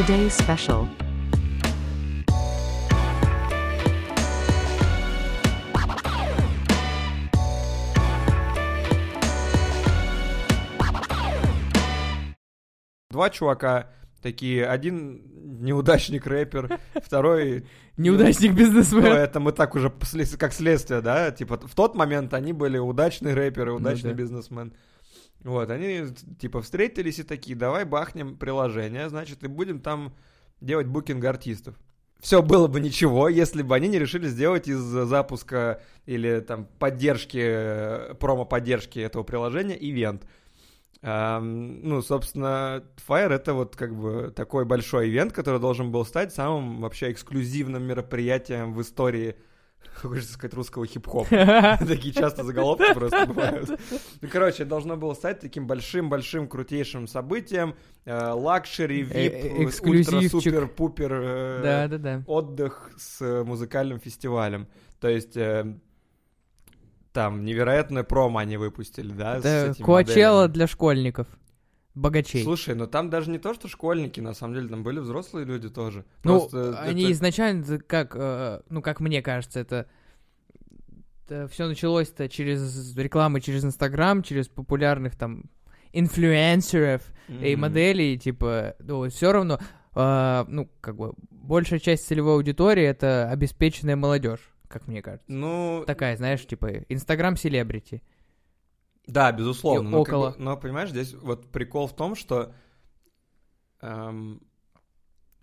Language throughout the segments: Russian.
Today's special. Два чувака такие, один неудачник рэпер, второй... Неудачник Ну, бизнесмен. это мы так уже как следствие, да? Типа в тот момент они были удачный рэпер и удачный Ну да. бизнесмен. Вот, они типа встретились и такие, давай бахнем приложение, значит, и будем там делать букинг артистов. Все было бы ничего, если бы они не решили сделать из запуска или там поддержки, э, промо-поддержки этого приложения ивент. Ам, ну, собственно, Fire это вот как бы такой большой ивент, который должен был стать самым вообще эксклюзивным мероприятием в истории, хочется сказать, русского хип-хопа. Такие часто заголовки просто бывают. Ну, короче, должно было стать таким большим-большим крутейшим событием. э, Luxury, Э, VIP, э, ультра-супер-пупер э, Да-да-да. отдых с музыкальным фестивалем. То есть там невероятное промо они выпустили, да? Это Коачелла для школьников. Богачей. Слушай, ну там даже не то, что школьники, на самом деле, там были взрослые люди тоже. Ну, Просто они это- изначально, как, э, ну, как мне кажется, это, все началось-то через рекламы через Инстаграм, через популярных там инфлюенсеров и М. моделей, типа, ну, все равно, э, ну, как бы, большая часть целевой аудитории это обеспеченная молодежь, как мне кажется. Ну, Такая, знаешь, типа, Инстаграм-селебрити. Да, безусловно. И но, как около. бы- но, понимаешь, здесь вот прикол в том, что эм,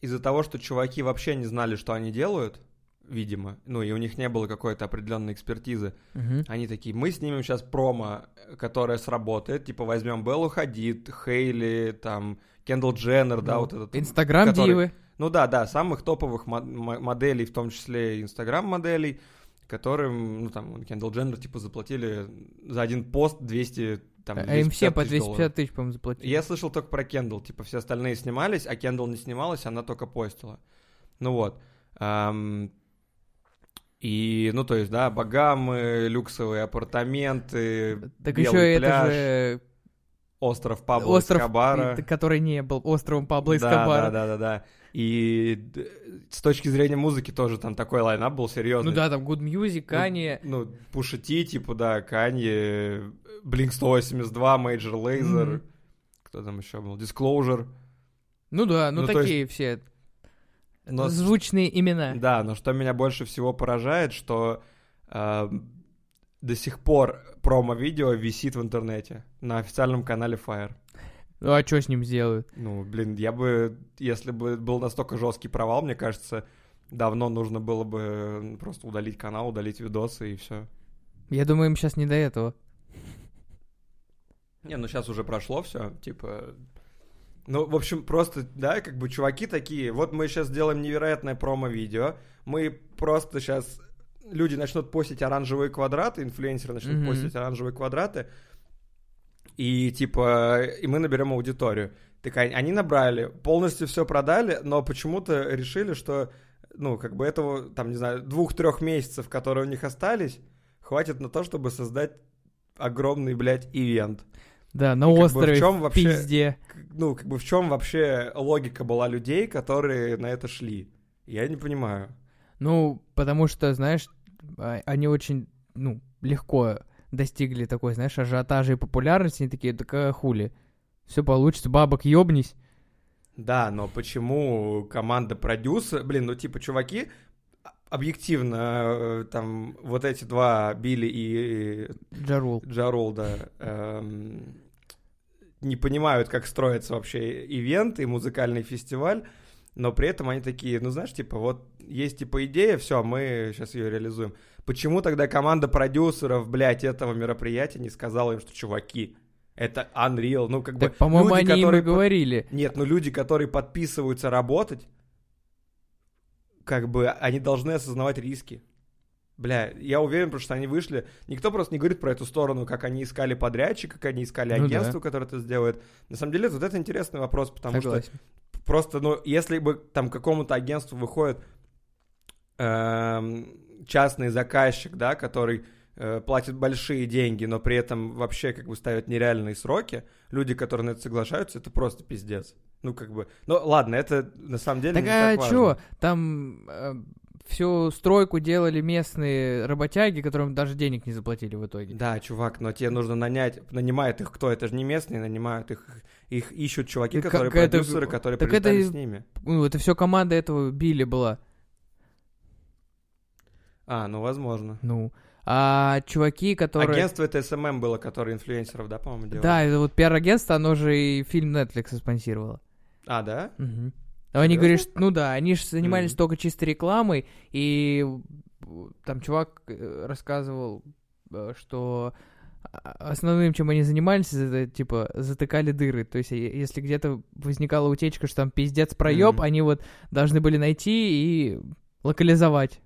из-за того, что чуваки вообще не знали, что они делают, видимо, ну и у них не было какой-то определенной экспертизы, Мгм. Они такие, мы снимем сейчас промо, которое сработает, типа возьмем Беллу Хадид, Хейли, там, Кендалл Дженнер, да, Ну, вот этот. Инстаграм-дивы. Ну да, да, самых топовых мо- мо- моделей, в том числе инстаграм-моделей, которым, ну там, Кендалл Дженнер, типа, заплатили за один пост 200, там, А им все 250 по тысяч долларов. 250 тысяч, по-моему, заплатили. Я слышал только про Кендалл, типа, все остальные снимались, а Кендалл не снималась, она только постила. Ну вот. Ам, И, ну, то есть, да, богамы, люксовые апартаменты, Так белый еще пляж, это же остров Пабло остров, Эскобара. который не был островом Пабло Да, Эскобара. да, да, да, да. И с точки зрения музыки тоже там такой лайнап был серьезный. Ну да, там Good Music, Kanye. Ну, Пуша Ти, типа, да, Канье, Blink 182, Major Lazer, Мгм. кто там еще был, Disclosure. Ну да, ну, ну, такие все Но звучные имена. Да, но что меня больше всего поражает, что э, до сих пор промо-видео висит в интернете на официальном канале Fire. Ну а что с ним сделают? Ну, блин, я бы, если бы был настолько жесткий провал, мне кажется, давно нужно было бы просто удалить канал, удалить видосы и все. Я думаю, им сейчас не до этого. Не, ну сейчас уже прошло все, типа. Ну, в общем, просто, да, как бы чуваки такие, вот мы сейчас сделаем невероятное промо-видео, мы просто сейчас, люди начнут постить оранжевые квадраты, инфлюенсеры начнут Мгм. постить оранжевые квадраты, и типа, и мы наберем аудиторию. Так они, набрали, полностью все продали, но почему-то решили, что, ну, как бы этого, там, не знаю, двух-трех месяцев, которые у них остались, хватит на то, чтобы создать огромный, блядь, ивент. Да, на И как бы в острове, в вообще- пизде. Ну, как бы в чем вообще логика была людей, которые на это шли? Я не понимаю. Ну, потому что, знаешь, они очень, ну, легко достигли такой, знаешь, ажиотажа и популярности. Они такие, так а хули? Все получится, бабок ёбнись. Да, но почему команда продюсера... Блин, ну типа чуваки, а- объективно, э, там вот эти два, Билли и Джарул. Джарул, да, эм, не понимают, как строится вообще ивент и музыкальный фестиваль, но при этом они такие, ну знаешь, типа вот есть типа идея, все, мы сейчас ее реализуем. Почему тогда команда продюсеров, блядь, этого мероприятия не сказала им, что чуваки, это Unreal, ну как бы... Так, по-моему, люди, они им и говорили. Нет, ну люди, которые подписываются работать, как бы они должны осознавать риски. Бля, я уверен, потому что они вышли. Никто просто не говорит про эту сторону, как они искали подрядчика, как они искали Ну агентство, да. которое это сделает. На самом деле, вот это интересный вопрос, потому Согласен. что просто, ну, если бы там какому-то агентству выходит частный заказчик, да, который э, платят большие деньги, но при этом вообще как бы ставят нереальные сроки, люди, которые на это соглашаются, это просто пиздец. Ну, как бы, ну, ладно, это на самом деле Так не а так важно. чё, там э, всю стройку делали местные работяги, которым даже денег не заплатили в итоге. Да, чувак, но тебе нужно нанять, нанимает их кто? Это же не местные, нанимают их, их ищут чуваки, Так которые как это- продюсеры, которые так прилетали это- с ними. Ну, это все команда этого Билли была. А, ну, возможно. Ну, а чуваки, которые... Агентство это СММ было, которое инфлюенсеров, да, по-моему, делало? Да, это вот пиар-агентство, оно же и фильм Netflix спонсировало. А, да? Мгм. Но Они говорят, что, ну да, они же занимались Мгм. только чисто рекламой, и э, там чувак э, рассказывал, э, что основным, чем они занимались, это типа затыкали дыры. То есть, если где-то возникала утечка, что там пиздец проеб, Мгм. они вот должны были найти и локализовать.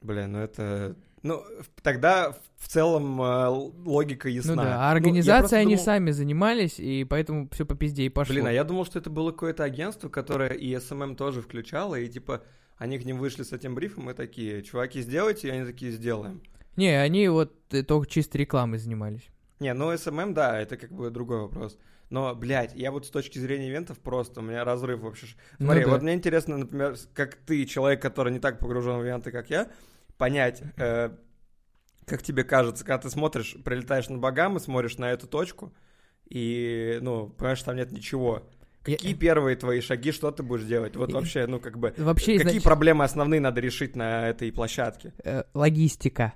Бля, ну это... Ну, тогда в целом э, логика ясна. Ну да, Ну, а я организацией просто они думал- сами занимались, и поэтому все по пизде и пошло. Блин, а я думал, что это было какое-то агентство, которое и СММ тоже включало, и типа они к ним вышли с этим брифом и такие, чуваки, сделайте, и они такие, сделаем. Не, они вот э, только чисто рекламой занимались. Не, ну СММ, да, это как бы другой вопрос. Но, блядь, я вот с точки зрения ивентов просто, у меня разрыв вообще. Ну Смотри, да. вот мне интересно, например, как ты, человек, который не так погружен в ивенты, как я, понять, э, как тебе кажется, когда ты смотришь, прилетаешь на Багамы, смотришь на эту точку, и, ну, понимаешь, там нет ничего. Я- Какие первые твои шаги, что ты будешь делать? Вот И- вообще, ну, как бы, Вообще, какие значит, проблемы основные надо решить на этой площадке? э, логистика.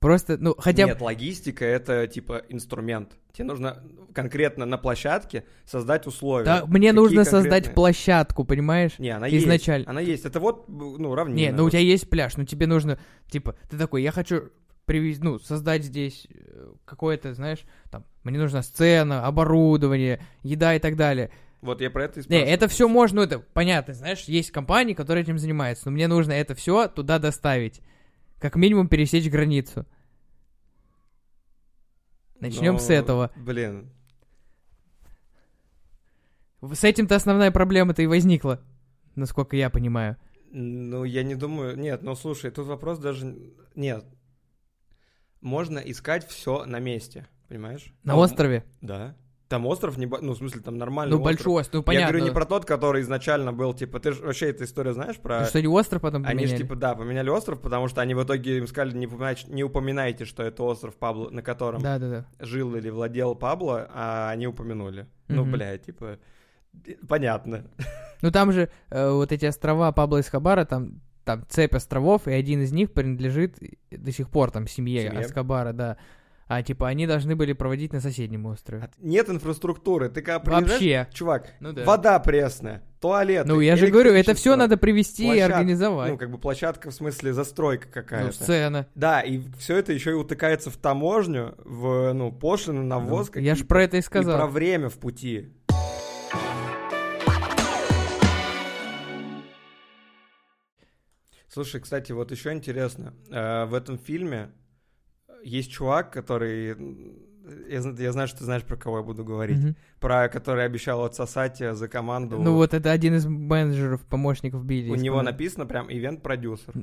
Просто, ну, хотя бы... Нет, логистика — это, типа, инструмент. Тебе нужно конкретно на площадке создать условия. Да, мне Какие нужно создать конкретные? площадку, понимаешь? Не, она изначально. есть. Она есть. Это вот, ну, равнина. Не, ну у Вот. тебя есть пляж, но тебе нужно, типа, ты такой, я хочу привезти, ну, создать здесь э, какое-то, знаешь, там, мне нужна сцена, оборудование, еда и так далее. Вот я про это и Не, спрашиваю. это все можно, ну, это понятно, знаешь, есть компании, которые этим занимаются, но мне нужно это все туда доставить. Как минимум пересечь границу. Начнем с Но, этого. Блин. С этим-то основная проблема-то и возникла, насколько я понимаю. Ну, я не думаю... Нет, ну, слушай, тут вопрос даже... Нет. Можно искать все на месте, понимаешь? На Ну, острове. Да. Там остров, не... ну, в смысле, там нормальный Ну, большой остров, ну, Я понятно. говорю не про тот, который изначально был, типа, ты же вообще эту историю знаешь про... Ну, что, не остров потом Они же, поменяли? типа, да, поменяли остров, потому что они в итоге им сказали, не, упоминать- не упоминайте, что это остров Пабло, на котором Да-да-да. жил или владел Пабло, а они упомянули. Ну, Мгм. бля, типа, понятно. Ну там же э, вот эти острова Пабло Эскобара, там, там цепь островов, и один из них принадлежит до сих пор там семье, Семье? Эскобара, да. А типа они должны были проводить на соседнем острове. Нет инфраструктуры. Ты когда приезжаешь, Вообще. чувак, Ну да. вода пресная, туалет. Ну я же говорю, это все надо привести и площадка, организовать. Ну, как бы площадка, в смысле, застройка Ну, какая-то. сцена. Да, и все это еще и утыкается в таможню, в, ну, пошлины на ввоз. Ну, я же про это и И сказал. про время в пути. Слушай, кстати, вот еще интересно. э, В этом фильме есть чувак, который... Я, я знаю, что ты знаешь, про кого я буду говорить. Мгм. Про который обещал отсосать э, за команду. Ну вот это один из менеджеров, помощников Билли. У него команды. написано прям ивент-продюсер.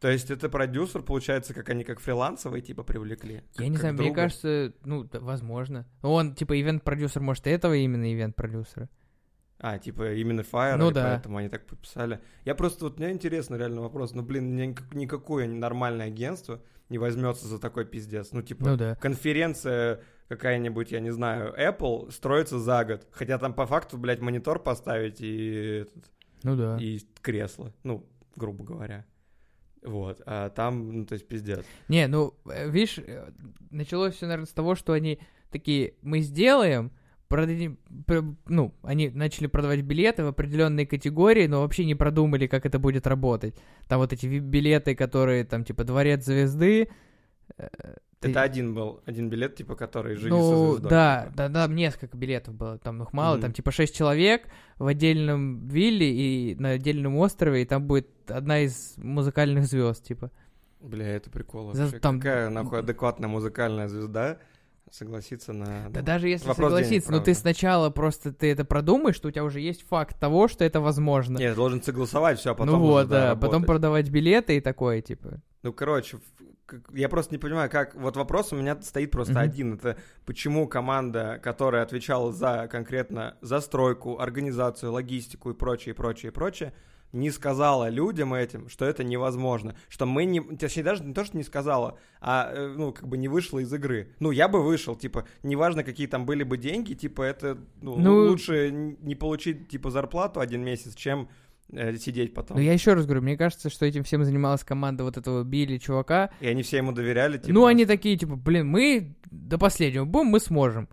То есть это продюсер, получается, как они как фрилансовые типа привлекли. как- Я не как знаю, мне кажется, ну, да, возможно. Он, типа, ивент-продюсер, может, этого именно ивент-продюсера. А, типа именно Fire, Ну да. поэтому они так подписали. Я просто, вот мне интересно реально вопрос, ну, блин, ни- никакое нормальное агентство не возьмется за такой пиздец. Ну, типа, Ну да. конференция какая-нибудь, я не знаю, Apple строится за год. Хотя там по факту, блядь, монитор поставить и, этот, Ну да. и кресло. Ну, грубо говоря. Вот. А там, ну, то есть, пиздец. Не, ну, э, видишь, э, началось все, наверное, с того, что они такие, мы сделаем, продадим, пр- ну, они начали продавать билеты в определенные категории, но вообще не продумали, как это будет работать. Там вот эти билеты, которые, там, типа, Дворец Звезды. э, ты- Это один был, один билет, типа, который «Жизнь со ну, звездой». да, типа. да, да, несколько билетов было, там их мало, Мгм. там типа шесть человек в отдельном вилле и на отдельном острове, и там будет одна из музыкальных звезд, типа. Бля, это прикол За- вообще. там- Какая, нахуй, адекватная музыкальная звезда согласится на... Да ну, даже если вопрос денег, согласиться, но ты правда. сначала просто ты это продумаешь, что у тебя уже есть факт того, что это возможно. Нет, должен согласовать все, а потом ну уже, вот, да, работать. потом продавать билеты и такое, типа. Ну, короче, я просто не понимаю, как... Вот вопрос у меня стоит просто Мгм. один. Это почему команда, которая отвечала за конкретно застройку, организацию, логистику и прочее, прочее, прочее, не сказала людям этим, что это невозможно. Что мы не... Точнее, даже не то, что не сказала, а, э, ну, как бы не вышла из игры. Ну, я бы вышел, типа, неважно, какие там были бы деньги, типа, это, ну, Ну- лучше не получить, типа, зарплату один месяц, чем э, сидеть потом. Но я еще раз говорю, мне кажется, что этим всем занималась команда вот этого Билли чувака. И они все ему доверяли, типа... ну, они такие, типа, блин, мы до последнего будем, мы сможем.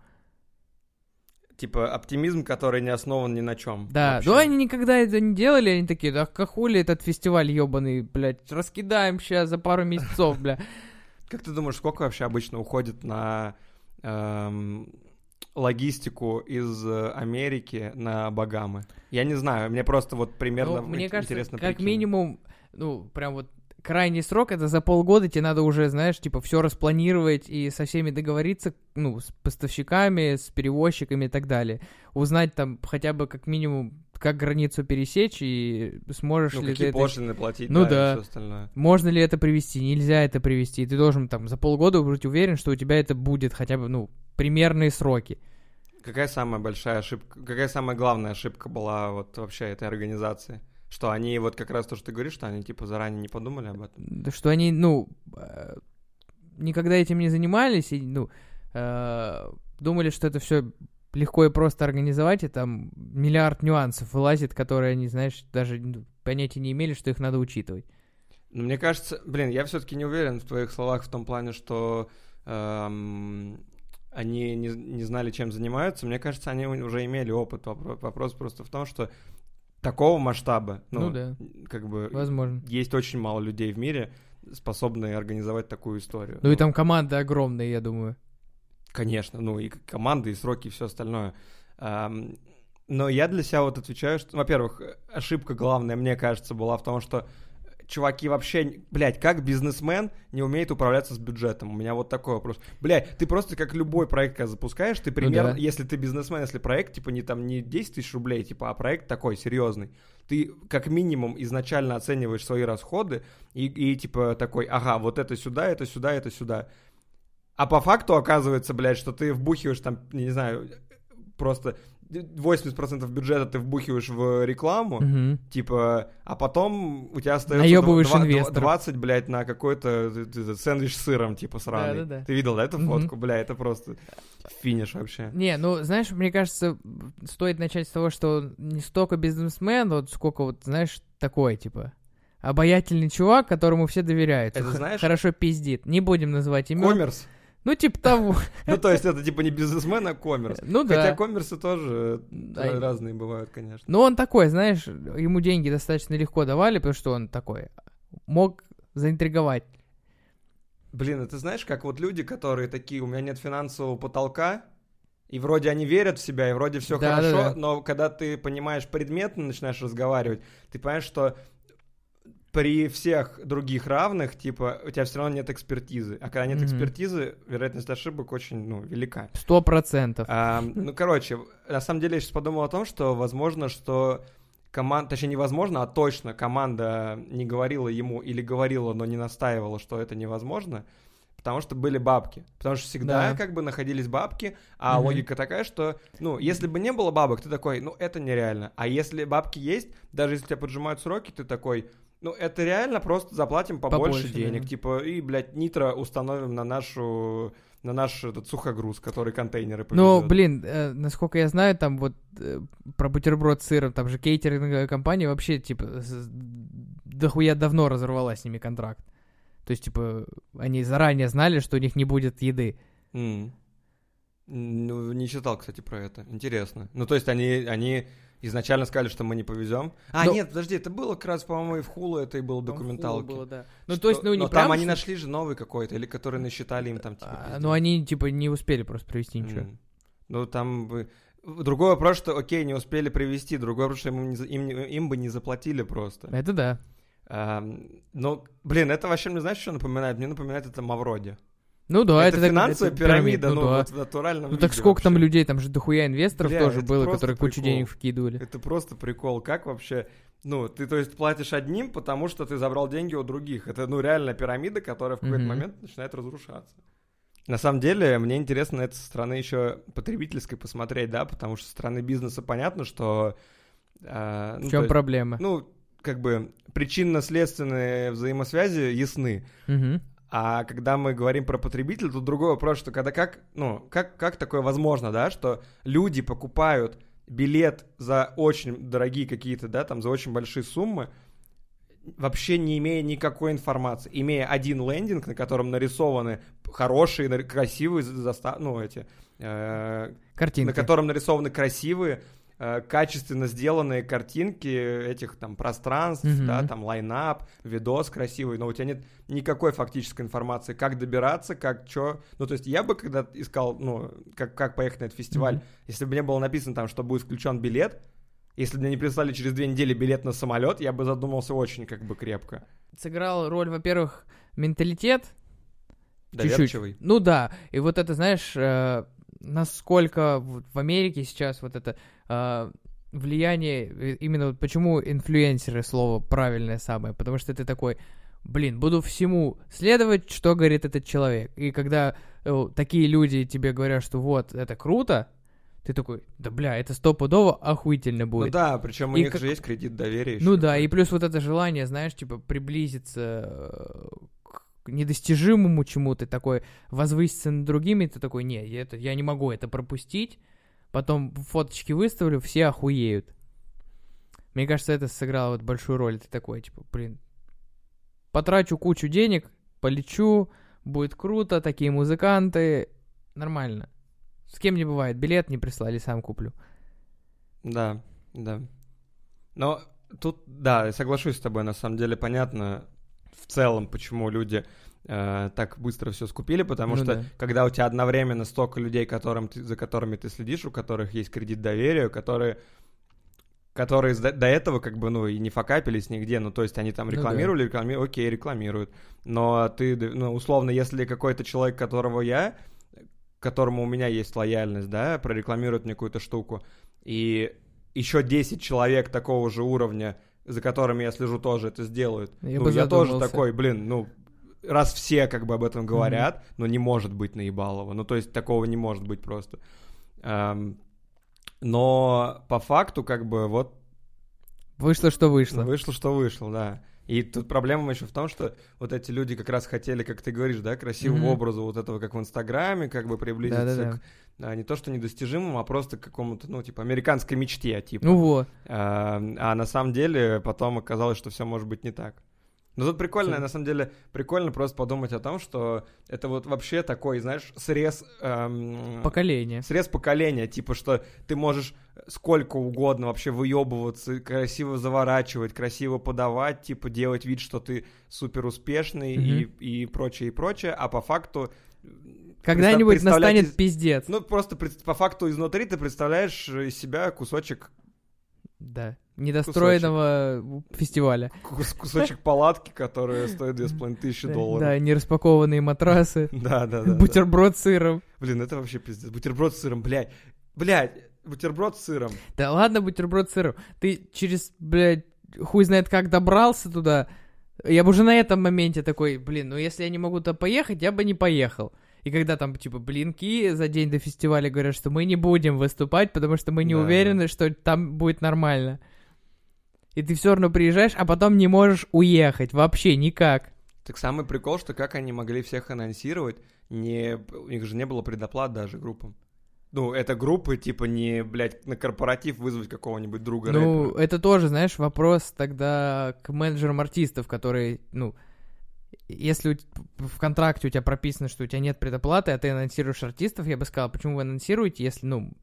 Типа оптимизм, который не основан ни на чем. Да, но они никогда это не делали, они такие, да как хули этот фестиваль ебаный, блядь, раскидаем сейчас за пару месяцев, бля. Как ты думаешь, сколько вообще обычно уходит на эм, логистику из э, Америки на Багамы? Я не знаю, мне просто вот примерно Ну, мне кажется, интересно как прикинуть. минимум, ну, прям вот крайний срок, это за полгода тебе надо уже, знаешь, типа, все распланировать и со всеми договориться, ну, с поставщиками, с перевозчиками и так далее. Узнать там хотя бы как минимум, как границу пересечь и сможешь Ну, ли какие ты это пошлины платить, Ну да, да. и все остальное. Можно ли это привести, нельзя это привести. Ты должен там за полгода быть уверен, что у тебя это будет хотя бы, ну, примерные сроки. Какая самая большая ошибка, какая самая главная ошибка была вот вообще этой организации? Что они вот как раз то, что ты говоришь, что они типа заранее не подумали об этом? Да Что они, ну, э, никогда этим не занимались и, ну, э, думали, что это все легко и просто организовать, и там миллиард нюансов вылазит, которые они, знаешь, даже ну, понятия не имели, что их надо учитывать. Ну, мне кажется, блин, я все-таки не уверен в твоих словах в том плане, что эм, они не, не знали, чем занимаются. Мне кажется, они уже имели опыт. Вопро- Вопрос просто в том, что такого масштаба, ну, Ну да. как бы Возможно. есть очень мало людей в мире, способные организовать такую историю. Ну и там команда огромная, я думаю. Конечно, ну и команды, и сроки, и все остальное. Но я для себя вот отвечаю, что, во-первых, ошибка главная, мне кажется, была в том, что чуваки вообще, блядь, как бизнесмен не умеет управляться с бюджетом? У меня вот такой вопрос. Блядь, ты просто как любой проект, когда запускаешь, ты примерно, да. если ты бизнесмен, если проект, типа, не там, не 10 тысяч рублей, типа, а проект такой, серьезный, ты как минимум изначально оцениваешь свои расходы и, и типа такой, ага, вот это сюда, это сюда, это сюда. А по факту оказывается, блядь, что ты вбухиваешь там, не знаю, просто 80% бюджета ты вбухиваешь в рекламу, Мгм. типа, а потом у тебя остается Наебываешь два- два- инвесторов. 20, блядь, на какой-то т- т- сэндвич с сыром, типа, сраный. Да-да-да. Ты видел, да, эту Мгм. фотку? Бля, это просто финиш вообще. Не, ну, знаешь, мне кажется, стоит начать с того, что не столько бизнесмен, вот сколько вот, знаешь, такой, типа, обаятельный чувак, которому все доверяют. Это знаешь- Хорошо пиздит. Не будем называть имен. Коммерс. Ну, типа того. Ну, то есть это типа не бизнесмен, а коммерс. Ну Хотя да. коммерсы тоже Да. разные бывают, конечно. Ну, он такой, знаешь, ему деньги достаточно легко давали, потому что он такой мог заинтриговать. Блин, а ты знаешь, как вот люди, которые такие, у меня нет финансового потолка, и вроде они верят в себя, и вроде все Да, хорошо, да, да. но когда ты понимаешь предметно, начинаешь разговаривать, ты понимаешь, что при всех других равных, типа, у тебя все равно нет экспертизы. А когда нет Мгм. экспертизы, вероятность ошибок очень, ну, велика. Сто процентов. А, ну, короче, на самом деле я сейчас подумал о том, что возможно, что команда, точнее, невозможно, а точно команда не говорила ему или говорила, но не настаивала, что это невозможно, потому что были бабки. Потому что всегда Да. как бы находились бабки, а Мгм. логика такая, что, ну, если бы не было бабок, ты такой, ну, это нереально. А если бабки есть, даже если тебя поджимают сроки, ты такой, ну, это реально, просто заплатим побольше, Побольше, денег. да. Типа, и, блядь, нитро установим на нашу на наш этот сухогруз, который контейнеры Ну, повезет. блин, э, насколько я знаю, там вот э, про бутерброд с сыром, там же кейтеринговая компания вообще, типа, с- дохуя давно разорвала с ними контракт. То есть, типа, они заранее знали, что у них не будет еды. М. Ну, не читал, кстати, про это. Интересно. Ну, то есть они, они изначально сказали, что мы не повезем. А, Но- нет, подожди, это было как раз, по-моему, и в Хулу это и было Там документалки. было, да. Ну, Что- то есть, ну, не но прям, там они нашли же новый какой-то, или который насчитали им там, типа, А, ну, они, типа, не успели просто привести ничего. М. Ну, там бы... Другой вопрос, что, окей, не успели привезти, другой вопрос, что им, не им, им бы не заплатили просто. Это да. Ам, ну, блин, это вообще мне знаешь, что напоминает? Мне напоминает это Мавроди. Ну да, это, это, финансовая это пирамида, ну ну, да. вот в натуральном Ну так сколько там вообще. людей, там же дохуя инвесторов Бля, тоже было, которые кучу прикол. денег вкидывали. Это просто прикол. Как вообще... Ну, ты, то есть, платишь одним, потому что ты забрал деньги у других. Это, ну, реально пирамида, которая в какой-то Мгм. момент начинает разрушаться. На самом деле, мне интересно это со стороны еще потребительской посмотреть, да, потому что со стороны бизнеса понятно, что... э, ну, В чем есть, проблема? Ну, как бы причинно-следственные взаимосвязи ясны. Мгм. А когда мы говорим про потребителя, тут другой вопрос, что когда как, ну, как, как такое возможно, да, что люди покупают билет за очень дорогие какие-то, да, там, за очень большие суммы, вообще не имея никакой информации, имея один лендинг, на котором нарисованы хорошие, красивые, заста- ну, эти, э, Картинки. на котором нарисованы красивые, качественно сделанные картинки этих там пространств, Мгм. да, там лайнап, видос красивый, но у тебя нет никакой фактической информации, как добираться, как что. Ну, то есть я бы, когда искал, ну, как, как поехать на этот фестиваль, Мгм. если бы мне было написано там, что будет включен билет, если бы мне не прислали через две недели билет на самолет, я бы задумался очень как бы крепко. Сыграл роль, во-первых, менталитет, Чуть-чуть. Доверчивый. Ну да, и вот это, знаешь, э, насколько в Америке сейчас вот это э, влияние, э, именно вот почему инфлюенсеры слово правильное самое, потому что ты такой, блин, буду всему следовать, что говорит этот человек. И когда э, такие люди тебе говорят, что вот, это круто, ты такой, да бля, это стопудово охуительно Ну будет. да, причем у И них как- же есть кредит доверия. Ну да, и плюс вот это желание, знаешь, типа приблизиться э, к недостижимому чему-то, такой возвыситься над другими, ты такой, не, это, я не могу это пропустить, потом фоточки выставлю, все охуеют. Мне кажется, это сыграло вот большую роль. Ты такой, типа, блин, потрачу кучу денег, полечу, будет круто, такие музыканты, нормально. С кем не бывает, билет не прислали, сам куплю. Да, да. Но тут, да, соглашусь с тобой, на самом деле понятно в целом, почему люди э, так быстро все скупили, потому Ну что да. когда у тебя одновременно столько людей, которым ты, за которыми ты следишь, у которых есть кредит доверия, которые которые до, до этого как бы, ну, и не факапились нигде, ну, то есть они там Ну да. рекламировали, рекламируют, окей, рекламируют, но ты, ну, условно, если какой-то человек, которого я, которому у меня есть лояльность, да, прорекламирует мне какую-то штуку, и еще 10 человек такого же уровня, за которыми я слежу, тоже это сделают. Я ну, я тоже такой, блин, ну, раз все как бы об этом говорят, ну, не может быть наебалово. Ну, то есть такого не может быть просто. Эм, но по факту, как бы, вот Вышло, что вышло. вышло, что вышло, да. И тут проблема еще в том, что вот эти люди как раз хотели, как ты говоришь, да, красивого Мгм. образа вот этого, как в Инстаграме, как бы приблизиться Да-да-да. к а, не то что недостижимому, а просто к какому-то, ну, типа, американской мечте, типа. Ну вот. А, а на самом деле потом оказалось, что все может быть не так. Но тут прикольно, на самом деле, прикольно просто подумать о том, что это вот вообще такой, знаешь, срез... эм, Поколение. Срез поколения, типа, что ты можешь сколько угодно вообще выебываться, красиво заворачивать, красиво подавать, типа, делать вид, что ты супер успешный и, и прочее, и прочее, а по факту... Когда-нибудь представлять настанет из- пиздец. Ну, просто по факту изнутри ты представляешь из себя кусочек Да. Недостроенного фестиваля. Кус- кусочек палатки, которая стоит 2500 долларов. Да, нераспакованные матрасы. Да, да, да. да. Бутерброд с сыром. Блин, это вообще пиздец. Бутерброд с сыром, блядь. Блядь, бутерброд с сыром. Да ладно, бутерброд с сыром. Ты через, блядь, хуй знает как добрался туда. Я бы уже на этом моменте такой, блин, ну если я не могу туда поехать, я бы не поехал. И когда там, типа, блинки за день до фестиваля говорят, что мы не будем выступать, потому что мы не Да, уверены, что там будет нормально. И ты все равно приезжаешь, а потом не можешь уехать. Вообще никак. Так самый прикол, что как они могли всех анонсировать, не... у них же не было предоплат даже группам. Ну, это группы, типа, не, блядь, на корпоратив вызвать какого-нибудь друга Ну, рэпера. это тоже, знаешь, вопрос тогда к менеджерам артистов, которые, ну, если в контракте у тебя прописано, что у тебя нет предоплаты, а ты анонсируешь артистов, я бы сказал, почему вы анонсируете, если, ну,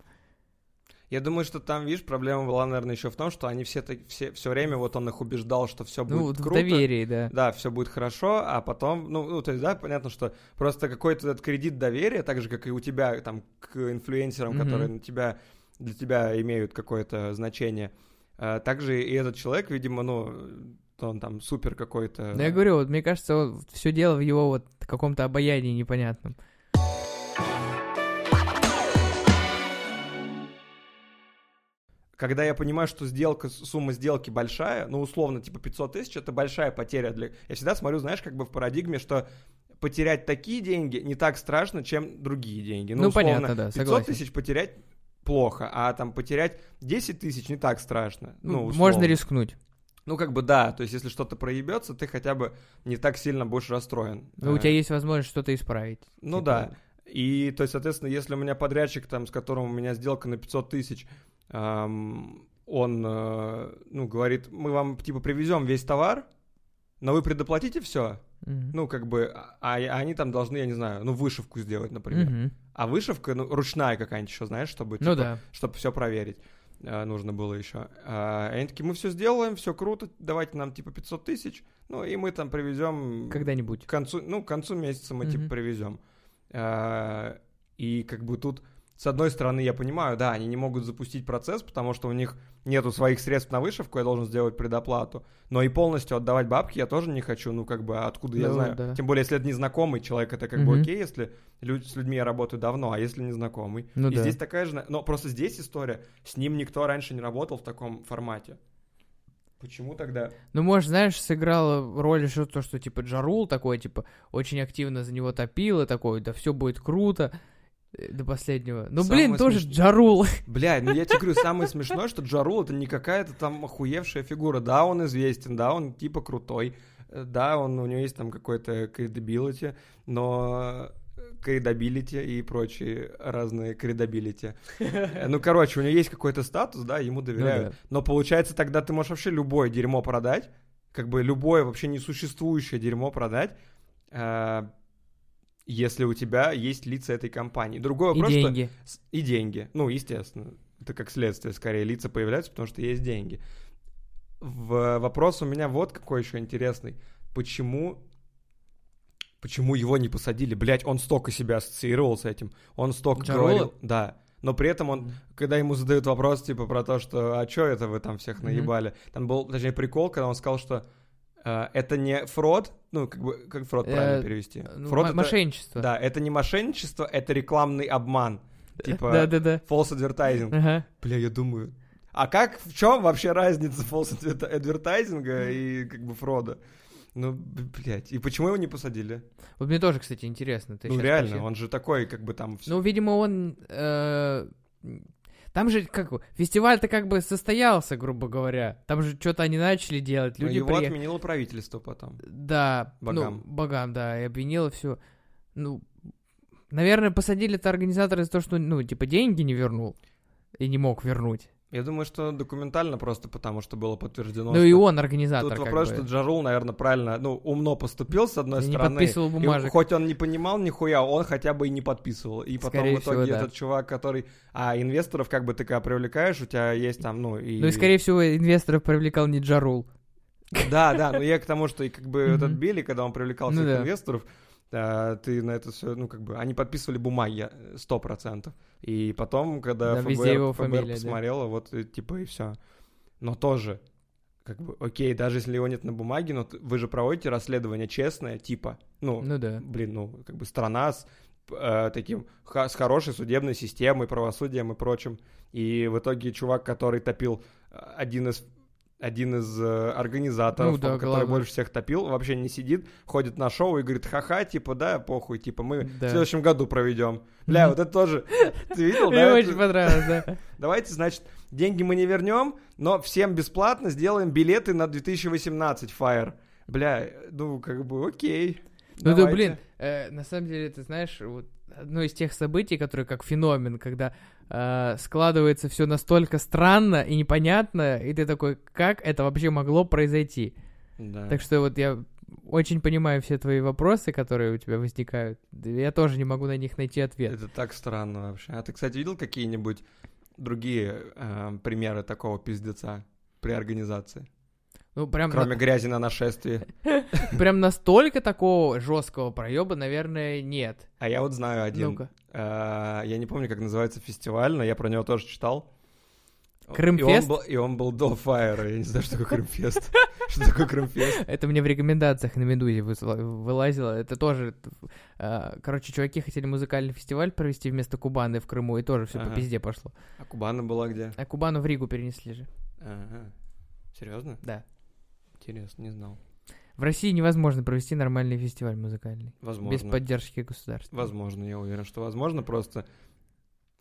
Я думаю, что там, видишь, проблема была, наверное, еще в том, что они все, все, все время, вот он их убеждал, что все будет ну, вот в круто. доверии, да. Да, все будет хорошо, а потом, ну, ну, то есть, да, понятно, что просто какой-то этот кредит доверия, так же, как и у тебя там к инфлюенсерам, Мгм. которые на тебя, для тебя имеют какое-то значение, а, также и этот человек, видимо, ну, что он там супер какой-то. Да я говорю, вот мне кажется, все дело в его вот каком-то обаянии непонятном. когда я понимаю, что сделка, сумма сделки большая, ну, условно, типа 500 тысяч, это большая потеря для... Я всегда смотрю, знаешь, как бы в парадигме, что потерять такие деньги не так страшно, чем другие деньги. Ну, Ну, условно, понятно, да, 500 согласен. тысяч потерять плохо, а там потерять 10 тысяч не так страшно. Ну, условно. можно рискнуть. Ну, как бы да, то есть если что-то проебется, ты хотя бы не так сильно будешь расстроен. Но у Э, тебя есть возможность что-то исправить. Ну Типа, да. И, то есть, соответственно, если у меня подрядчик, там, с которым у меня сделка на 500 тысяч, ам, он, э, ну, говорит, мы вам, типа, привезем весь товар, но вы предоплатите все, мгм. ну, как бы, а, а они там должны, я не знаю, ну, вышивку сделать, например. Мгм. А вышивка, ну, ручная какая-нибудь еще, знаешь, чтобы, Ну типа, да. чтобы все проверить. Э, нужно было еще. А, они такие, мы все сделаем, все круто, давайте нам типа 500 тысяч, ну и мы там привезем Когда-нибудь. к концу, ну, к концу месяца мы типа Мгм. привезем. А, И как бы тут, с одной стороны, я понимаю, да, они не могут запустить процесс, потому что у них нету своих средств на вышивку, я должен сделать предоплату. Но и полностью отдавать бабки я тоже не хочу, ну, как бы, а откуда я Ну, знаю? да. Тем более, если это незнакомый человек, это как бы Мгм. окей, если лю- с людьми я работаю давно, а если незнакомый? Ну и да. здесь такая же... Но просто здесь история, с ним никто раньше не работал в таком формате. Почему тогда? Ну, может, знаешь, сыграло роль еще то, что, типа, Джарул такой, типа, очень активно за него топил, и такой, да все будет круто, до последнего. Ну, Самое блин, тоже смешное- Джарул. Блядь, ну я тебе говорю, самое смешное, что Джарул это не какая-то там охуевшая фигура. Да, он известен, да, он типа крутой, э, да, он, у него есть там какой-то credibility, но credibility и прочие разные. Э, Ну, короче, у него есть какой-то статус, да, ему доверяют. Ну да. Но получается, тогда ты можешь вообще любое дерьмо продать, как бы любое вообще несуществующее дерьмо продать, э, если у тебя есть лица этой компании. Другой И вопрос, что- деньги. И деньги. Ну, естественно. Это как следствие, скорее, лица появляются, потому что есть деньги. В... Вопрос у меня вот какой еще интересный. Почему... Почему его не посадили? Блять, он столько себя ассоциировал с этим. Он столько Джарола? говорил... Да. Но при этом он, когда ему задают вопрос, типа, про то, что, а чё это вы там всех наебали? Там был, точнее, прикол, когда он сказал, что это не фрод, ну, как бы, как фрод правильно Э, перевести? Ну, Фрод это- Мошенничество. Да, это не мошенничество, это рекламный обман. Типа, Да-да-да. false advertising. Ага. Бля, я думаю, а как, в чем вообще разница false advertising и как бы фрода? Ну, блядь, и почему его не посадили? Вот мне тоже, кстати, интересно. Ты ну, реально, спросил. он же такой, как бы там... Ну, видимо, он... э, Там же, как фестиваль-то как бы состоялся, грубо говоря. Там же что-то они начали делать, Но люди его приехали. отменило правительство потом. Да, Богам. ну, богам, да, и обвинила все. Ну, наверное, посадили это организаторы за то, что, ну, типа, деньги не вернул и не мог вернуть. Я думаю, что документально просто потому, что было подтверждено. Ну, и он организатор, Тут вопрос, бы. что Джарул, наверное, правильно, ну, умно поступил, с одной не стороны. подписывал И бумажек. хоть он не понимал нихуя, он хотя бы и не подписывал. И потом Скорее в итоге всего, да. этот чувак, который... А инвесторов как бы ты когда привлекаешь, у тебя есть там, ну, и... Ну, и, скорее всего, инвесторов привлекал не Джарул. Да, да, но я к тому, что и как бы этот Билли, когда он привлекал Ну всех да. инвесторов, а, ты на это все, ну, как бы, они подписывали бумаги э, сто процентов. И потом, когда Да, ФБР, его ФБР фамилия, да. посмотрела, вот, и, типа, и все. Но тоже, как бы, окей, даже если его нет на бумаге, но вы же проводите расследование честное, типа, ну, Ну да. блин, ну, как бы страна с э, таким, с хорошей судебной системой, правосудием и прочим. И в итоге чувак, который топил, э, один из один из э, организаторов, Ну да, который главный. больше всех топил, вообще не сидит, ходит на шоу и говорит, ха-ха, типа, да, похуй, типа, мы Да. в следующем году проведем. Бля, вот это тоже, ты видел, Мне да? очень это- понравилось, да. Давайте, значит, деньги мы не вернем, но всем бесплатно сделаем билеты на 2018 Fire. Бля, ну, как бы, окей. Ну да, блин, э, на самом деле, ты знаешь, вот одно из тех событий, которые как феномен, когда э, складывается все настолько странно и непонятно, и ты такой, как это вообще могло произойти? Да. Так что вот я очень понимаю все твои вопросы, которые у тебя возникают. Я тоже не могу на них найти ответ. Это так странно вообще. А ты, кстати, видел какие-нибудь другие э, примеры такого пиздеца при организации? Ну, прям, на- Кроме грязи на нашествии. прям настолько такого жесткого проеба, наверное, нет. А я вот знаю один. Э, я не помню, как называется фестиваль, но я про него тоже читал. Крымфест? И он, был, и он был до Фаера. Я не знаю, что такое Крымфест. Что такое Крымфест? Это мне в рекомендациях на Медузе вылазило. Это тоже... э, Короче, чуваки хотели музыкальный фестиваль провести вместо Кубаны в Крыму, и тоже все по пизде пошло. А Кубана была где? А Кубану в Ригу перенесли же. Ага. Серьезно? Да. Интересно, не знал. В России невозможно провести нормальный фестиваль музыкальный. Возможно. Без поддержки государства. Возможно, я уверен, что возможно. Просто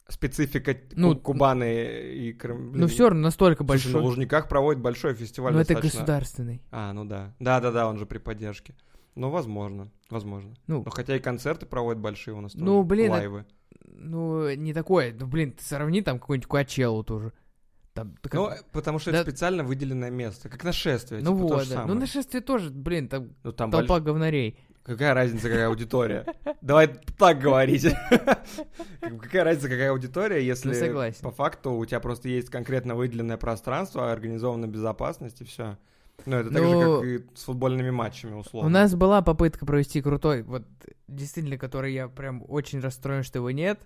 специфика Ну, ну, Кубаны и Крым. Ну все равно настолько Слушай, большой. на Лужниках проводит большой фестиваль Но это достаточно. государственный. А, ну да. Да-да-да, он же при поддержке. Ну, возможно, возможно. Ну, Но хотя и концерты проводят большие у нас тоже. Ну, блин, Лайвы. ну, не такое. Ну, блин, ты сравни там какую-нибудь Куачеллу тоже. Там, так- Ну, потому что Да. это специально выделенное место. Как нашествие, ну типа вот, да. Ну, нашествие тоже, блин, там Ну, там толпа больш- говнарей. Какая разница, какая аудитория? Давай так говорить. Какая разница, какая аудитория, если Ну, по факту у тебя просто есть конкретно выделенное пространство, организована безопасность и все. Ну, это так же, Ну, как и с футбольными матчами, условно. У нас была попытка провести крутой, вот действительно, который я прям очень расстроен, что его нет.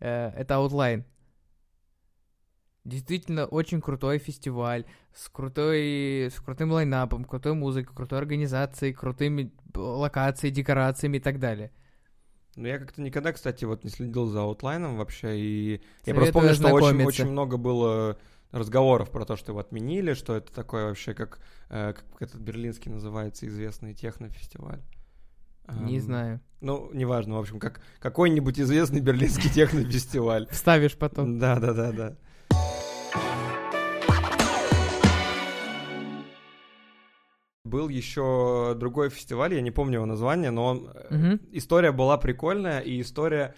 Э, это Outline. Действительно, очень крутой фестиваль с крутой, с крутым лайнапом, крутой музыкой, крутой организацией, крутыми локациями, декорациями и так далее. Ну, я как-то никогда, кстати, вот не следил за аутлайном вообще, и я Советую просто помню, что очень, очень много было разговоров про то, что его отменили, что это такое вообще, как, э, как этот берлинский называется, известный технофестиваль. Не Эм, знаю. Ну, неважно, в общем, как какой-нибудь известный берлинский технофестиваль. Вставишь потом. Да, Был еще другой фестиваль, я не помню его название, но он, Мгм. история была прикольная, и история,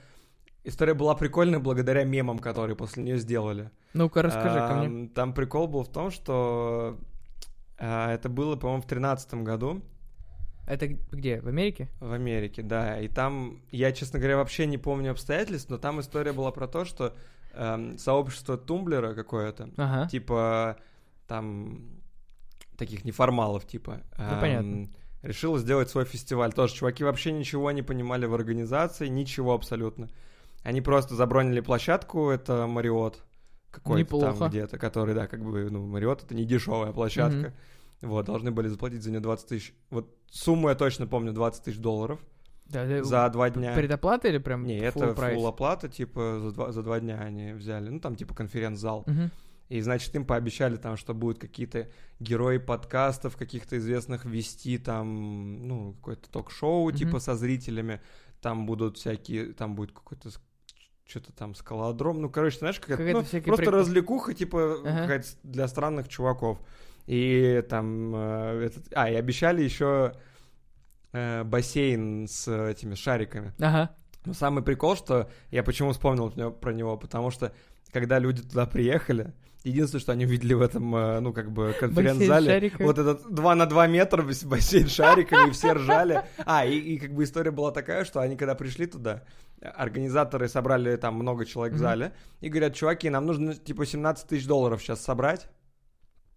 история была прикольная благодаря мемам, которые после нее сделали. Ну-ка, расскажи-ка мне. Ам, Там прикол был в том, что а, это было, по-моему, в тринадцатом году Это где? В Америке? в Америке, да. И там, я, честно говоря, вообще не помню обстоятельств, но там история была про то, что эм, сообщество Тумблера какое-то, Ага. типа там таких неформалов, типа, Ну, понятно. эм, решило сделать свой фестиваль. Тоже чуваки вообще ничего не понимали в организации, ничего абсолютно. Они просто забронили площадку, это Мариот какой-то там где-то, который, да, как бы, ну, Мариот это не дешевая площадка. Вот, должны были заплатить за нее 20 тысяч. Вот сумму я точно помню, 20 тысяч долларов Да, да, за два дня. Предоплата или прям Не, full это фулл оплата, типа, за два, за два дня они взяли. Ну, там, типа, конференц-зал. Мгм. И, значит, им пообещали там, что будут какие-то герои подкастов каких-то известных вести там, ну, какое-то ток-шоу, Мгм. типа, со зрителями. Там будут всякие, там будет какой-то что-то там скалодром. Ну, короче, знаешь, какая-то, Какая-то ну, просто прикол. развлекуха, типа, Ага. какая-то для странных чуваков. И там, э, этот, а, и обещали еще э, бассейн с этими шариками. Ага. Но самый прикол, что я почему вспомнил про него, потому что когда люди туда приехали, единственное, что они увидели в этом, э, ну, как бы, конференц-зале, вот этот 2 на 2 метра бас- бассейн шариками, и все ржали. А, и, и как бы история была такая, что они когда пришли туда, организаторы собрали там много человек в зале, и говорят, чуваки, нам нужно, типа, 17 тысяч долларов сейчас собрать,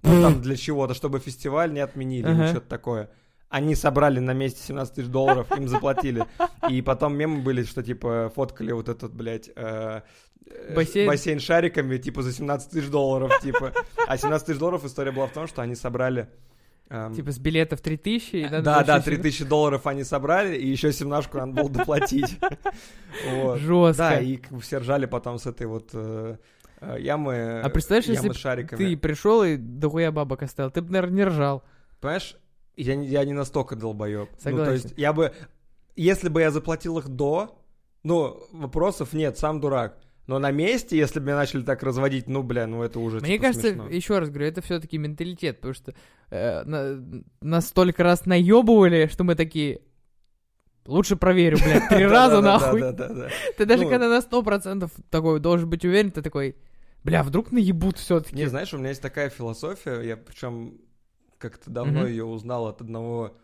ну, там для чего-то, чтобы фестиваль не отменили или что-то такое. Они собрали на месте 17 тысяч долларов, им заплатили. И потом мемы были, что типа фоткали вот этот, блядь, э, э, Бассейн? бассейн шариками, типа за 17 тысяч долларов, типа. А 17 тысяч долларов история была в том, что они собрали... эм, Типа с билетов 3000 и надо да, да, вообще 3000 долларов они собрали, и еще семнашку надо было доплатить. Вот. Жестко. Да, и все ржали потом с этой вот э, э, ямы, А представляешь, ямы если. Ты пришел и дохуя бабок оставил, ты бы, наверное, не ржал. Понимаешь, я, не- я не настолько долбоеб. Ну, то Согласен. есть я бы... Если бы я заплатил их до, ну, вопросов нет, сам дурак. Но на месте, если бы меня начали так разводить, ну, бля, ну это уже Мне типа, кажется, смешно. еще раз говорю, это все-таки менталитет, потому что э, на- нас столько раз наебывали, что мы такие. Лучше проверю, блядь, три раза нахуй. Ты даже Ну. когда на сто процентов такой должен быть уверен, ты такой, бля, вдруг наебут все-таки. Не, знаешь, у меня есть такая философия, я причем как-то давно Мгм. ее узнал от одного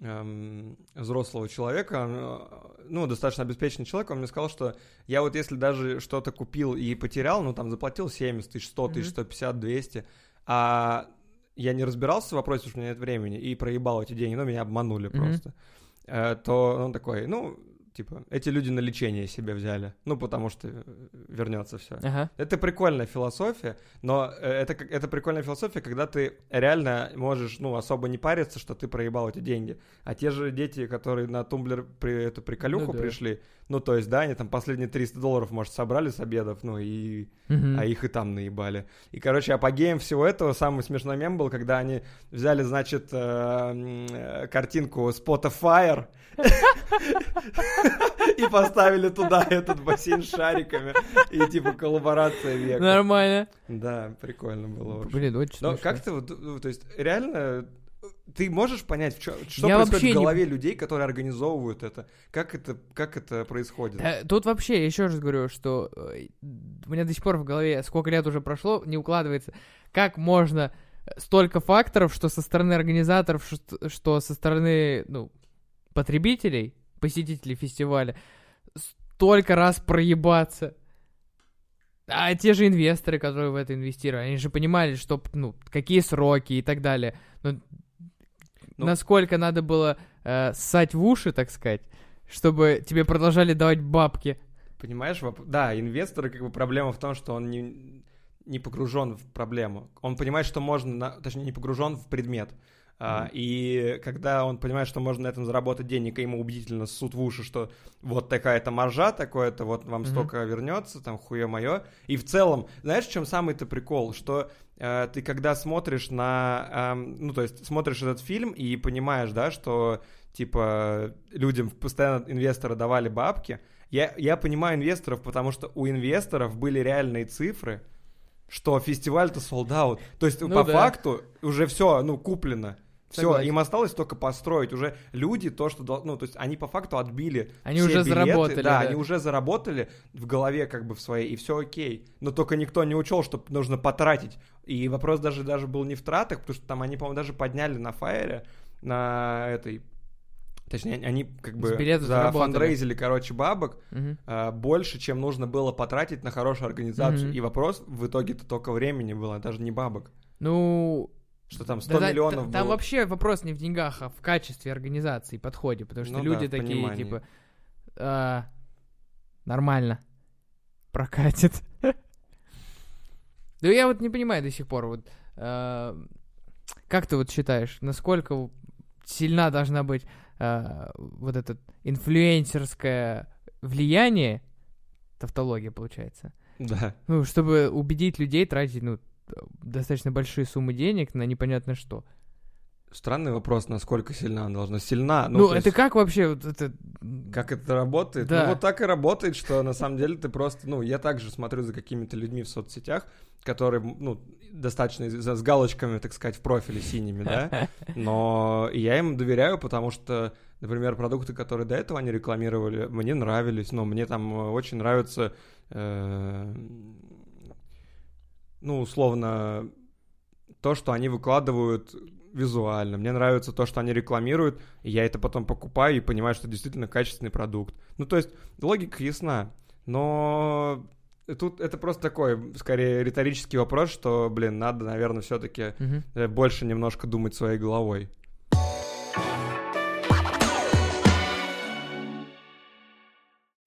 эм, взрослого человека, э, ну, достаточно обеспеченный человек, он мне сказал, что я вот если даже что-то купил и потерял, ну, там, заплатил 70 тысяч, 100 тысяч, Мгм. 150, 200, а я не разбирался в вопросе, потому что у меня нет времени, и проебал эти деньги, ну, меня обманули Мгм. просто, э, то он такой, ну, типа, эти люди на лечение себе взяли. Ну, потому что э, вернется все. Ага. Это прикольная философия, но э, это, это прикольная философия, когда ты реально можешь, ну, особо не париться, что ты проебал эти деньги. А те же дети, которые на тумблер при эту приколюху Ну да. пришли, ну, то есть, да, они там последние 300 долларов, может, собрали с обедов, ну, и... Мгм. А их и там наебали. И, короче, апогеем всего этого самый смешной мем был, когда они взяли, значит, э, картинку Spotify и поставили туда этот бассейн с шариками. И, типа, коллаборация века. Нормально. Да, прикольно было. Блин, очень Но смешно. как ты, вот, ну, то есть, реально, ты можешь понять, в чё- что Я происходит в не- голове людей, которые организовывают это? Как это, как это происходит? Да, тут вообще, я еще раз говорю, что э, у меня до сих пор в голове, сколько лет уже прошло, не укладывается, как можно столько факторов, что со стороны организаторов, что, что со стороны, ну, потребителей, посетителей фестиваля, столько раз проебаться. А те же инвесторы, которые в это инвестировали, они же понимали, что, ну, какие сроки и так далее. Но Ну- насколько надо было э, ссать в уши, так сказать, чтобы тебе продолжали давать бабки. Понимаешь, да, инвесторы, как бы проблема в том, что он не, не погружен в проблему. Он понимает, что можно, на- точнее, не погружен в предмет. А, и когда он понимает, что можно на этом заработать денег, и ему убедительно ссут в уши, что вот такая-то маржа, такое-то, вот вам Мгм. столько вернется, там хуе мое. И в целом, знаешь, в чем самый-то прикол? Что э, ты когда смотришь на, эм, ну, то есть смотришь этот фильм и понимаешь, да, что, типа, людям постоянно инвесторы давали бабки, я, я понимаю инвесторов, потому что у инвесторов были реальные цифры, что фестиваль-то sold out. То есть, Ну по да. факту, уже все, ну, куплено. Все, им осталось только построить. Уже люди то, что... Ну, то есть, они по факту отбили Они все уже билеты. заработали, Да, да. они уже заработали в голове как бы в своей, и все окей. Но только никто не учел, что нужно потратить. И вопрос даже, даже был не в тратах, потому что там они, по-моему, даже подняли на фаере, на этой... Точнее, они как бы С билетов за заработали. фандрейзили, короче, бабок Мгм. а, больше, чем нужно было потратить на хорошую организацию. Мгм. И вопрос в итоге-то только времени было, даже не бабок. Ну, Что там, 100 да- да- миллионов Там было. вообще вопрос не в деньгах, а в качестве организации, подходе. Потому что Ну люди да, такие, понимании. типа, «А, нормально, прокатит. Да я вот не понимаю до сих пор, вот, а, как ты вот считаешь, насколько сильна должна быть а, вот это инфлюенсерское влияние, тавтология получается, Да. ну, чтобы убедить людей тратить, ну, достаточно большие суммы денег на непонятно что. Странный вопрос, насколько сильна она должна. Сильна. Ну, Ну, то это есть, как вообще вот это... как это работает? Да. Ну, вот так и работает, что на самом деле ты просто... Ну, я также смотрю за какими-то людьми в соцсетях, которые, ну, достаточно с галочками, так сказать, в профиле синими, да? Но я им доверяю, потому что, например, продукты, которые до этого они рекламировали, мне нравились, но мне там э, очень нравится, э, ну, условно, то, что они выкладывают визуально. Мне нравится то, что они рекламируют, и я это потом покупаю и понимаю, что действительно качественный продукт. Ну, то есть логика ясна, но тут это просто такой, скорее, риторический вопрос, что, блин, надо, наверное, все-таки Мгм. больше немножко думать своей головой.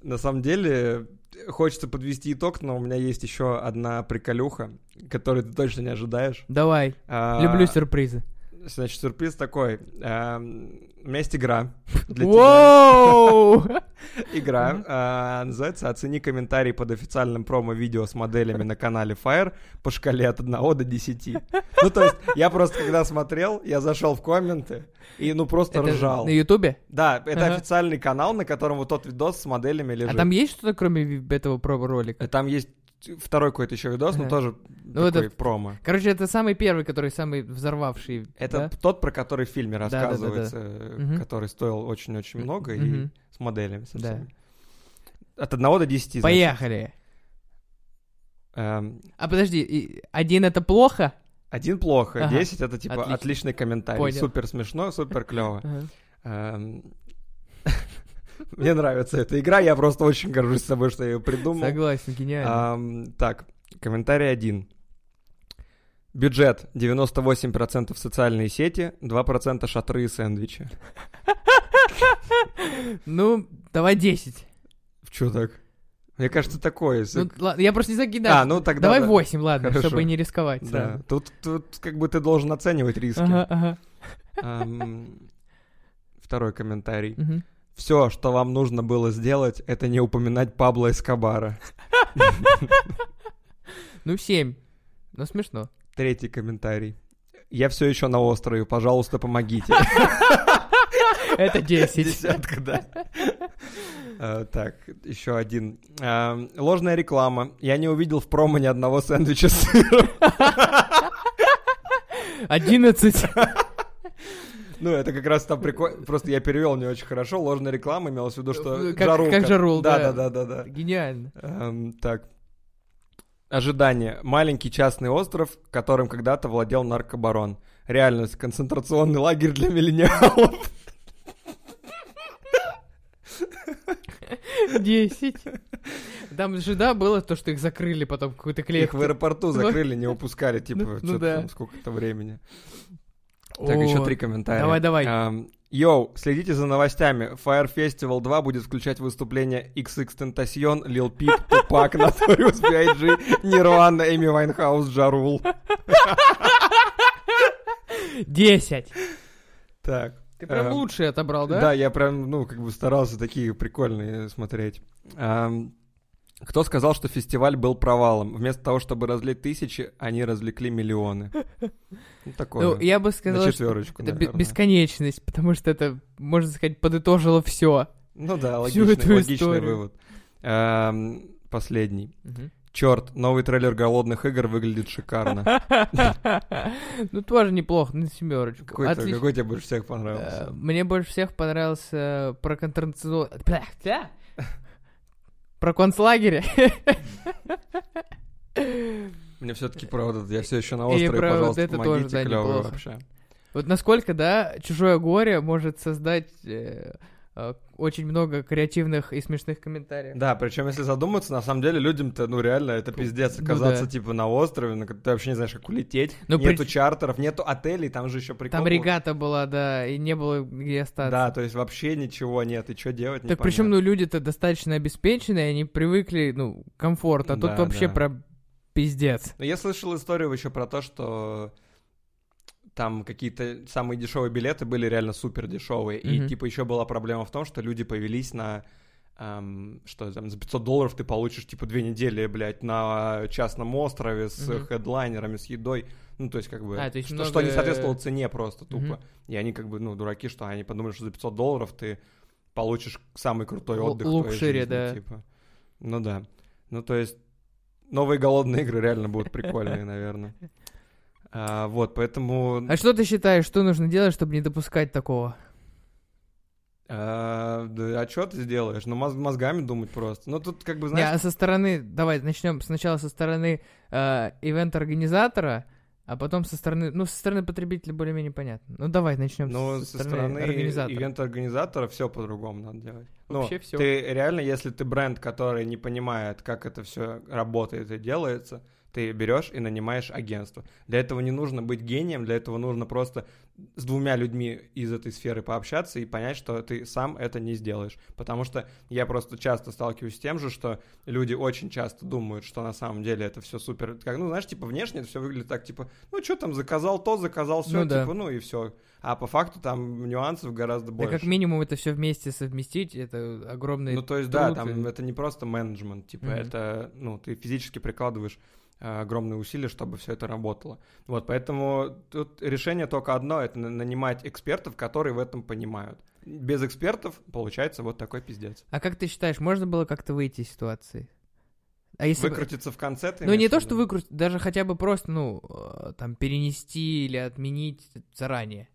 На самом деле, хочется подвести итог, но у меня есть еще одна приколюха, которую ты точно не ожидаешь. Давай, А, люблю сюрпризы. Значит, сюрприз такой. Эм, У меня есть игра для тебя. Игра а, называется «Оцени комментарий под официальным промо-видео с моделями на канале Fire по шкале от 1 до 10». Ну, то есть, я просто, когда смотрел, я зашел в комменты и, ну, просто ржал. на Ютубе? Да, это официальный канал, на котором вот тот видос с моделями лежит. А там есть что-то, кроме этого промо-ролика? Там есть второй какой-то еще видос, но тоже Ну, такой это- промо. Короче, это самый первый, который самый взорвавший. Это да? тот, про который в фильме Да, да, да, да. рассказывается, который стоил очень-очень много и с моделями со всеми. От 1 до 10. значит. Поехали. Эм, А подожди, один это плохо? Один плохо, Ага. 10 это типа Отлично. отличный комментарий. Понял. Супер смешно, супер клево. Ага. Мне нравится эта игра, я просто очень горжусь собой, что я ее придумал. Согласен, гениально. Так, комментарий один. Бюджет 98% социальные сети, 2% шатры и сэндвичи. Ну, давай 10. В чё так? Мне кажется, такое. Ну, ладно, я просто не знаю, а, ну тогда... Давай да. 8, ладно, Хорошо. чтобы не рисковать Да, сразу. тут, тут как бы ты должен оценивать риски. Ага, ага. Ам, Второй комментарий. Мгм. Все, что вам нужно было сделать, это не упоминать Пабло Эскобара. Ну, 7. Ну, смешно. Третий комментарий. Я все еще на острове, пожалуйста, помогите. Это 10. Десятка, да. А, Так, еще один. А, Ложная реклама. Я не увидел в промо ни одного сэндвича с сыром. 11. Ну, это как раз там прикольно. Просто я перевел не очень хорошо. Ложная реклама имелось в виду, что Как- жарулка. как жарул, да. да. Да, да, да. Гениально. Эм, Так. Ожидание. Маленький частный остров, которым когда-то владел наркобарон. Реальность. Концентрационный лагерь для миллениалов. 10. Там же, да, было то, что их закрыли потом какой-то Их клетку. в аэропорту закрыли, не упускали, типа, Ну- ну что-то да. сколько-то времени. Так, еще три комментария. Давай, давай. Ам, Yo, следите за новостями. Fire Festival 2 будет включать выступления XXXTentacion, Lil Peep, Tupac, Notorious B.I.G., Nirvana, Эми Вайнхаус, Ja Rule. 10. Так. Ты прям Эм, лучший отобрал, да? Да, я прям, ну, как бы старался такие прикольные смотреть. Кто сказал, что фестиваль был провалом? Вместо того, чтобы разлить тысячи, они развлекли миллионы. Ну, такое. Ну, я бы сказал, На четверочку, это наверное. бесконечность, потому что это, можно сказать, подытожило все. Ну да, логичный, логичный историю. вывод. Ам, Последний. Черт, новый трейлер голодных игр выглядит шикарно. Ну, тоже неплохо, на семерочку. Какой, тебе больше всех Э, понравился? Мне больше всех понравился про контрацию... Про концлагеря. Мне все-таки про вот это, я все еще на острове, про вот пожалуйста, это помогите, тоже, да, вообще. Вот насколько, да, чужое горе может создать э, э, очень много креативных и смешных комментариев. Да, причем если задуматься, на самом деле людям-то, ну реально, это пиздец, Ну оказаться да. типа на острове, на ты вообще не знаешь, как улететь, Ну, нету при- чартеров, нету отелей, там же еще прикол Там регата была, да, и не было где остаться. Да, то есть вообще ничего нет, и что делать, Так причем, ну, люди-то достаточно обеспеченные, они привыкли, ну, к комфорту, а тут Да, вообще да. про пиздец. Но я слышал историю еще про то, что там какие-то самые дешевые билеты были реально супер дешевые. И Мгм. типа еще была проблема в том, что люди повелись на эм, что там, за 500 долларов ты получишь, типа, две недели, блядь, на частном острове с Мгм. хедлайнерами, с едой. Ну, то есть, как бы, А, то есть что, много- что не соответствовало цене просто тупо. Мгм. И они, как бы, ну, дураки, что они подумали, что за 500 долларов ты получишь самый крутой Л- отдых в твоей лукшери, жизни, да. типа. Ну да. Ну, то есть, новые голодные игры реально будут прикольные, наверное. А, вот, поэтому... А что ты считаешь, что нужно делать, чтобы не допускать такого? А, да, а что ты сделаешь? Ну, моз- мозгами думать просто. Ну, тут, как бы, Не, знаешь... а со стороны, давай начнем сначала со стороны э, ивент-организатора, а потом со стороны, ну, со стороны потребителя более-менее понятно. Ну, давай начнем Ну, со, со стороны организатора. ивент-организатора все по-другому надо делать. Ну, Вообще всё. Ты реально, если ты бренд, который не понимает, как это все работает и делается, ты берешь и нанимаешь агентство. Для этого не нужно быть гением, для этого нужно просто с двумя людьми из этой сферы пообщаться и понять, что ты сам это не сделаешь. Потому что я просто часто сталкиваюсь с тем же, что люди очень часто думают, что на самом деле это все супер. Как, ну, знаешь, типа внешне это все выглядит так, типа, ну что там, заказал то, заказал все, Ну да. типа, ну и все. А по факту там нюансов гораздо Да больше. как минимум это все вместе совместить, это огромный Ну, то есть, да, там и- это не просто менеджмент, типа, Мгм. это, ну, ты физически прикладываешь огромные усилия, чтобы все это работало. Вот, поэтому тут решение только одно, это на- нанимать экспертов, которые в этом понимают. Без экспертов получается вот такой пиздец. А как ты считаешь, можно было как-то выйти из ситуации? А если бы- Выкрутиться в конце ты Ну, не то, что виду? выкрутить, даже хотя бы просто, ну, э, там, перенести или отменить заранее.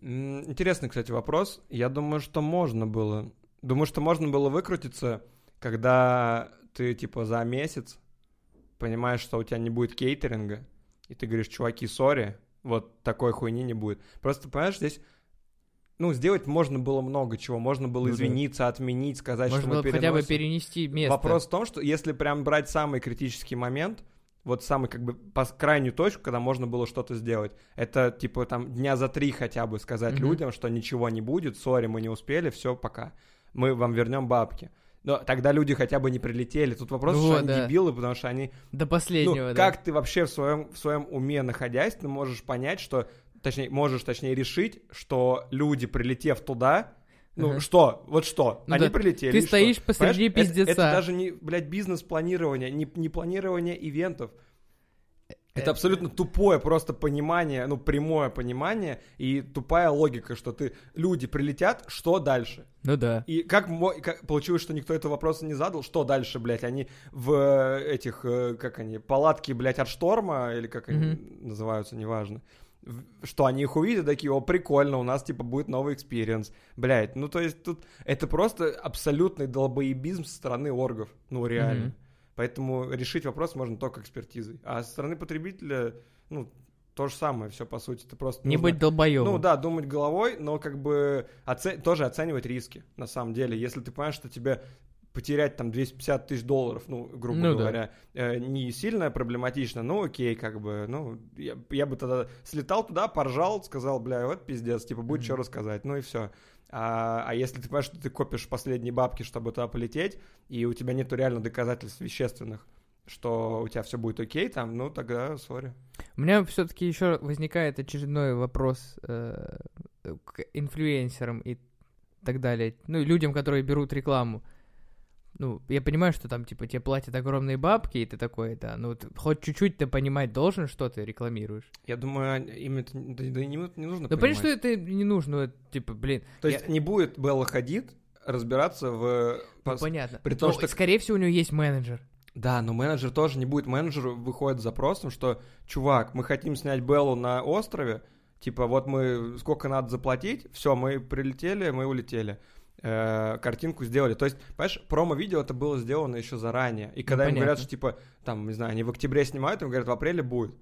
Интересный, кстати, вопрос. Я думаю, что можно было. Думаю, что можно было выкрутиться, когда ты, типа, за месяц понимаешь, что у тебя не будет кейтеринга, и ты говоришь, чуваки, сори, вот такой хуйни не будет. Просто, понимаешь, здесь, ну, сделать можно было много чего. Можно было Ну да. извиниться, отменить, сказать, Можно что было мы бы хотя бы перенести место. Вопрос в том, что если прям брать самый критический момент, вот самый как бы по крайнюю точку, когда можно было что-то сделать. Это типа там дня за три хотя бы сказать Мгм. людям, что ничего не будет, сори, мы не успели, все, пока. Мы вам вернем бабки. Но тогда люди хотя бы не прилетели. Тут вопрос, Ну что они да. дебилы, потому что они... До Ну, последнего, да. как ты вообще в своем, в своем уме находясь, ты можешь понять, что... Точнее, можешь, точнее, решить, что люди, прилетев туда, ну, Ага. что? Вот что? Ну Они да, прилетели. ты и что? стоишь посреди Понимаешь, это- пиздеца. Это, даже не, блядь, бизнес-планирование, не, не планирование ивентов. Это абсолютно тупое просто понимание, ну, прямое понимание и тупая логика, что ты, люди прилетят, что дальше? Ну да. И как, как получилось, что никто этого вопроса не задал, что дальше, блядь? Они в э, этих, э, как они, палатки, блядь, от шторма, или как они называются, неважно. Что они их увидят, такие, о, прикольно, у нас, типа, будет новый experience. Блядь, ну, то есть тут это просто абсолютный долбоебизм со стороны оргов. Ну, реально. Мгм. Поэтому решить вопрос можно только экспертизой. А со стороны потребителя, ну, то же самое, все по сути. Ты просто Не нужно- быть долбоебом. ну да, думать головой, но как бы оце- тоже оценивать риски, на самом деле. Если ты понимаешь, что тебе потерять там 250 тысяч долларов, ну, грубо Ну да. говоря, э, не сильно проблематично, ну окей, как бы, ну, я, я бы тогда слетал туда, поржал, сказал, бля, вот пиздец, типа, будет Мгм. что рассказать, ну и все. А, а если ты понимаешь, что ты копишь последние бабки, чтобы туда полететь, и у тебя нету реально доказательств вещественных, что у тебя все будет окей там, ну тогда сори. У меня все-таки еще возникает очередной вопрос э, к инфлюенсерам и так далее. Ну, людям, которые берут рекламу. Ну, я понимаю, что там, типа, тебе платят огромные бабки, и ты такой, да, ну, вот хоть чуть-чуть ты понимать должен, что ты рекламируешь. Я думаю, им это да, да и не, не нужно Да понимать. что это не нужно, типа, блин. То я- есть не будет Белла Хадид разбираться в... ну, понятно. при том, Но, что- скорее всего, у него есть менеджер. Да, но менеджер тоже не будет. Менеджер выходит с запросом, что, чувак, мы хотим снять Беллу на острове, типа, вот мы, сколько надо заплатить, все, мы прилетели, мы улетели. Э, картинку сделали. То есть, понимаешь, промо-видео это было сделано еще заранее. И когда им понятно. говорят, что, типа, там, не знаю, они в октябре снимают, им говорят, в апреле будет.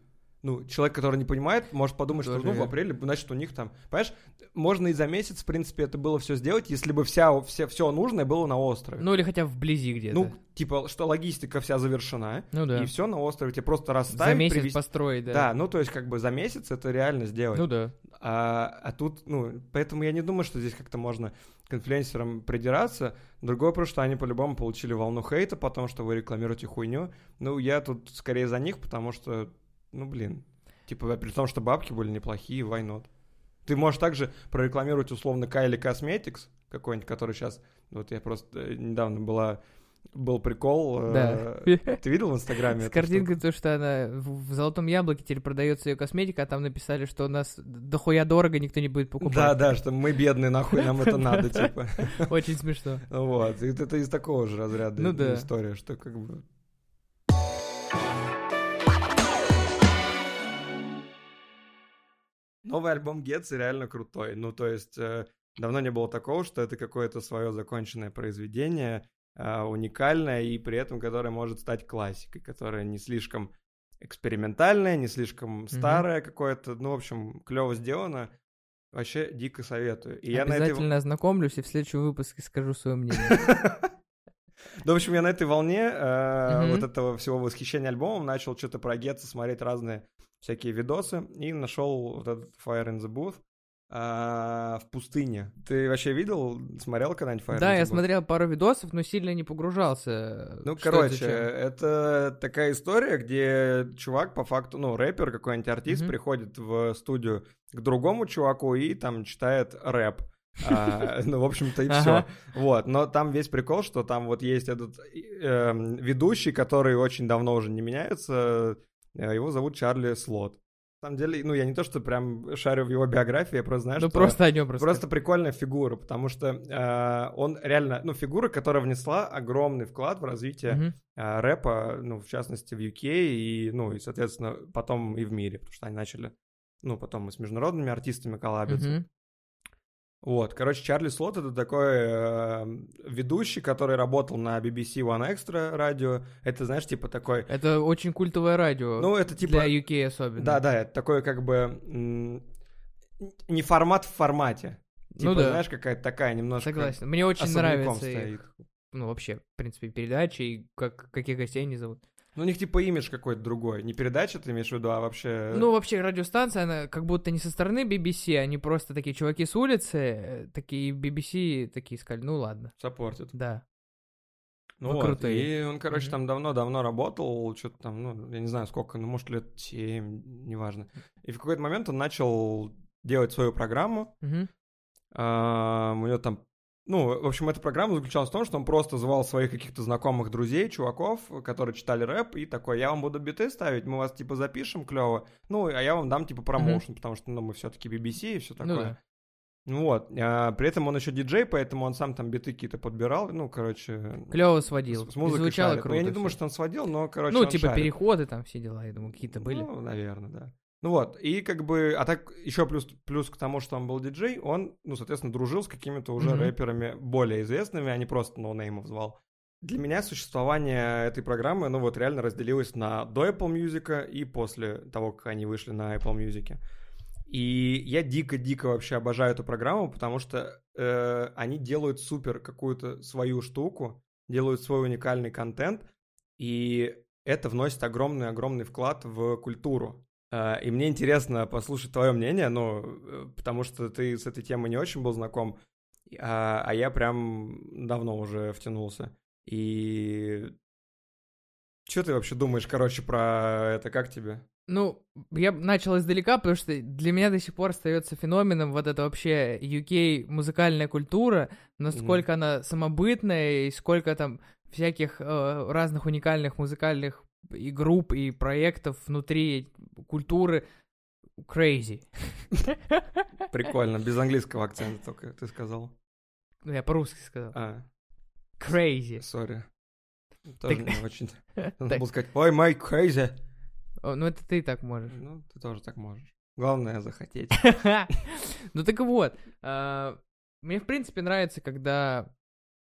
Ну, человек, который не понимает, может подумать, что, Тоже ну, в апреле, значит, у них там... Понимаешь, можно и за месяц, в принципе, это было все сделать, если бы вся, все, все нужное было на острове. Ну, или хотя бы вблизи где-то. Ну, типа, что логистика вся завершена, Ну да. и все на острове тебе просто За расставить, месяц привезти. построить, да. Да. ну то есть как бы за месяц это реально сделать. Ну да. а, а тут, ну, поэтому я не думаю, что здесь как-то можно к инфлюенсерам придираться. Другой вопрос, что они по-любому получили волну хейта, потому что вы рекламируете хуйню. Ну, я тут скорее за них, потому что, ну, блин, типа, при том, что бабки были неплохие, why not? Ты можешь также прорекламировать условно Kylie Cosmetics какой-нибудь, который сейчас, вот я просто э, недавно была, был прикол, э, Да. ты видел в Инстаграме? С картинкой, то, что она в, золотом яблоке теперь продается ее косметика, а там написали, что у нас дохуя дорого, никто не будет покупать. Да, да, что мы бедные, нахуй нам это надо, типа. Очень смешно. Вот, это из такого же разряда Ну история, что как бы... Новый альбом Гетца реально крутой. Ну, то есть, э, давно не было такого, что это какое-то свое законченное произведение, э, уникальное, и при этом которое может стать классикой, которое не слишком экспериментальное, не слишком старое какое-то. Ну, в общем, клево сделано. Вообще дико советую. И я на этой... Обязательно ознакомлюсь и в следующем выпуске скажу свое мнение. Да, в общем, я на этой волне э, вот этого всего восхищения альбомом начал что-то про Гетца смотреть разные всякие видосы и нашел вот этот Fire in the Booth э, в пустыне. Ты вообще видел, смотрел когда-нибудь Fire Да, я смотрел пару видосов, но сильно не погружался. Ну, Что это короче, зачем? это такая история, где чувак по факту, ну, рэпер, какой-нибудь артист Мгм. приходит в студию к другому чуваку и там читает рэп. А, ну, в общем-то, и все. Вот, но там весь прикол, что там вот есть этот эм, ведущий, который очень давно уже не меняется. Э, Его зовут Чарли Слот. На самом деле, ну, я не то, что прям шарю в его биографии, я просто знаю, Ну, что... просто о нем просто. Просто прикольная фигура, потому что э, он реально, ну, фигура, которая внесла огромный вклад в развитие Мгм. э, рэпа, ну, в частности, в UK и, ну, и, соответственно, потом и в мире, потому что они начали, ну, потом и с международными артистами коллабиться. Мгм. Вот, короче, Чарли Слот это такой э, ведущий, который работал на BBC One Extra радио. Это, знаешь, типа такой... Это очень культовое радио. Ну, это типа... Для UK особенно. Да, да, это такой как бы... м, Не формат в формате. Типа, Ну да. знаешь, какая-то такая немножко... Согласен. Мне очень нравится стоит. их, ну, вообще, в принципе, передачи и как, каких гостей они зовут. Ну, у них типа имидж какой-то другой. Не передача, ты имеешь в виду, а вообще... Ну, вообще, радиостанция, она как будто не со стороны BBC, они просто такие чуваки с улицы, э, такие BBC, такие сказали, ну ладно, Саппортит. да. Ну Вы вот, крутые. и он, короче, Мгм. там давно-давно работал, что-то там, ну, я не знаю сколько, ну, может, лет 7, неважно. И в какой-то момент он начал делать свою программу, Мгм. А, у него там, ну, в общем, эта программа заключалась в том, что он просто звал своих каких-то знакомых друзей, чуваков, которые читали рэп, и такой, я вам буду биты ставить, мы вас, типа, запишем клево, ну, а я вам дам, типа, промоушен, потому что, ну, мы все-таки BBC и все Ну такое. да. Ну вот, а, при этом он еще диджей, поэтому он сам там биты какие-то подбирал, ну, короче... Клево сводил. С, с музыкой звучало шарит. круто. Ну, я не всё. думаю, что он сводил, но, короче, Ну, типа шарит. переходы там все дела, я думаю, какие-то были. Ну, наверное, да. Ну вот, и как бы, а так еще плюс, плюс к тому, что он был диджей, он, ну, соответственно, дружил с какими-то уже Мгм. рэперами более известными, а не просто ноунеймов звал. Для меня существование этой программы, ну вот, реально разделилось на до Apple Music и после того, как они вышли на Apple Music. И я дико-дико вообще обожаю эту программу, потому что э, они делают супер какую-то свою штуку, делают свой уникальный контент, и это вносит огромный-огромный вклад в культуру. Э, И мне интересно послушать твое мнение, ну, э, потому что ты с этой темой не очень был знаком, а, а я прям давно уже втянулся. И что ты вообще думаешь, короче, про это? Как тебе? Ну, я начал издалека, потому что для меня до сих пор остается феноменом вот это вообще UK музыкальная культура, насколько она самобытная и сколько там всяких э, разных уникальных музыкальных и групп, и проектов внутри культуры crazy. Прикольно, без английского акцента только ты сказал. Ну, я по-русски сказал. А, Crazy. сори. Тоже Так- не очень. Надо было сказать, ой, май crazy. О, ну, это ты так можешь. Ну, ты тоже так можешь. Главное захотеть. Ну так вот, а, мне в принципе нравится, когда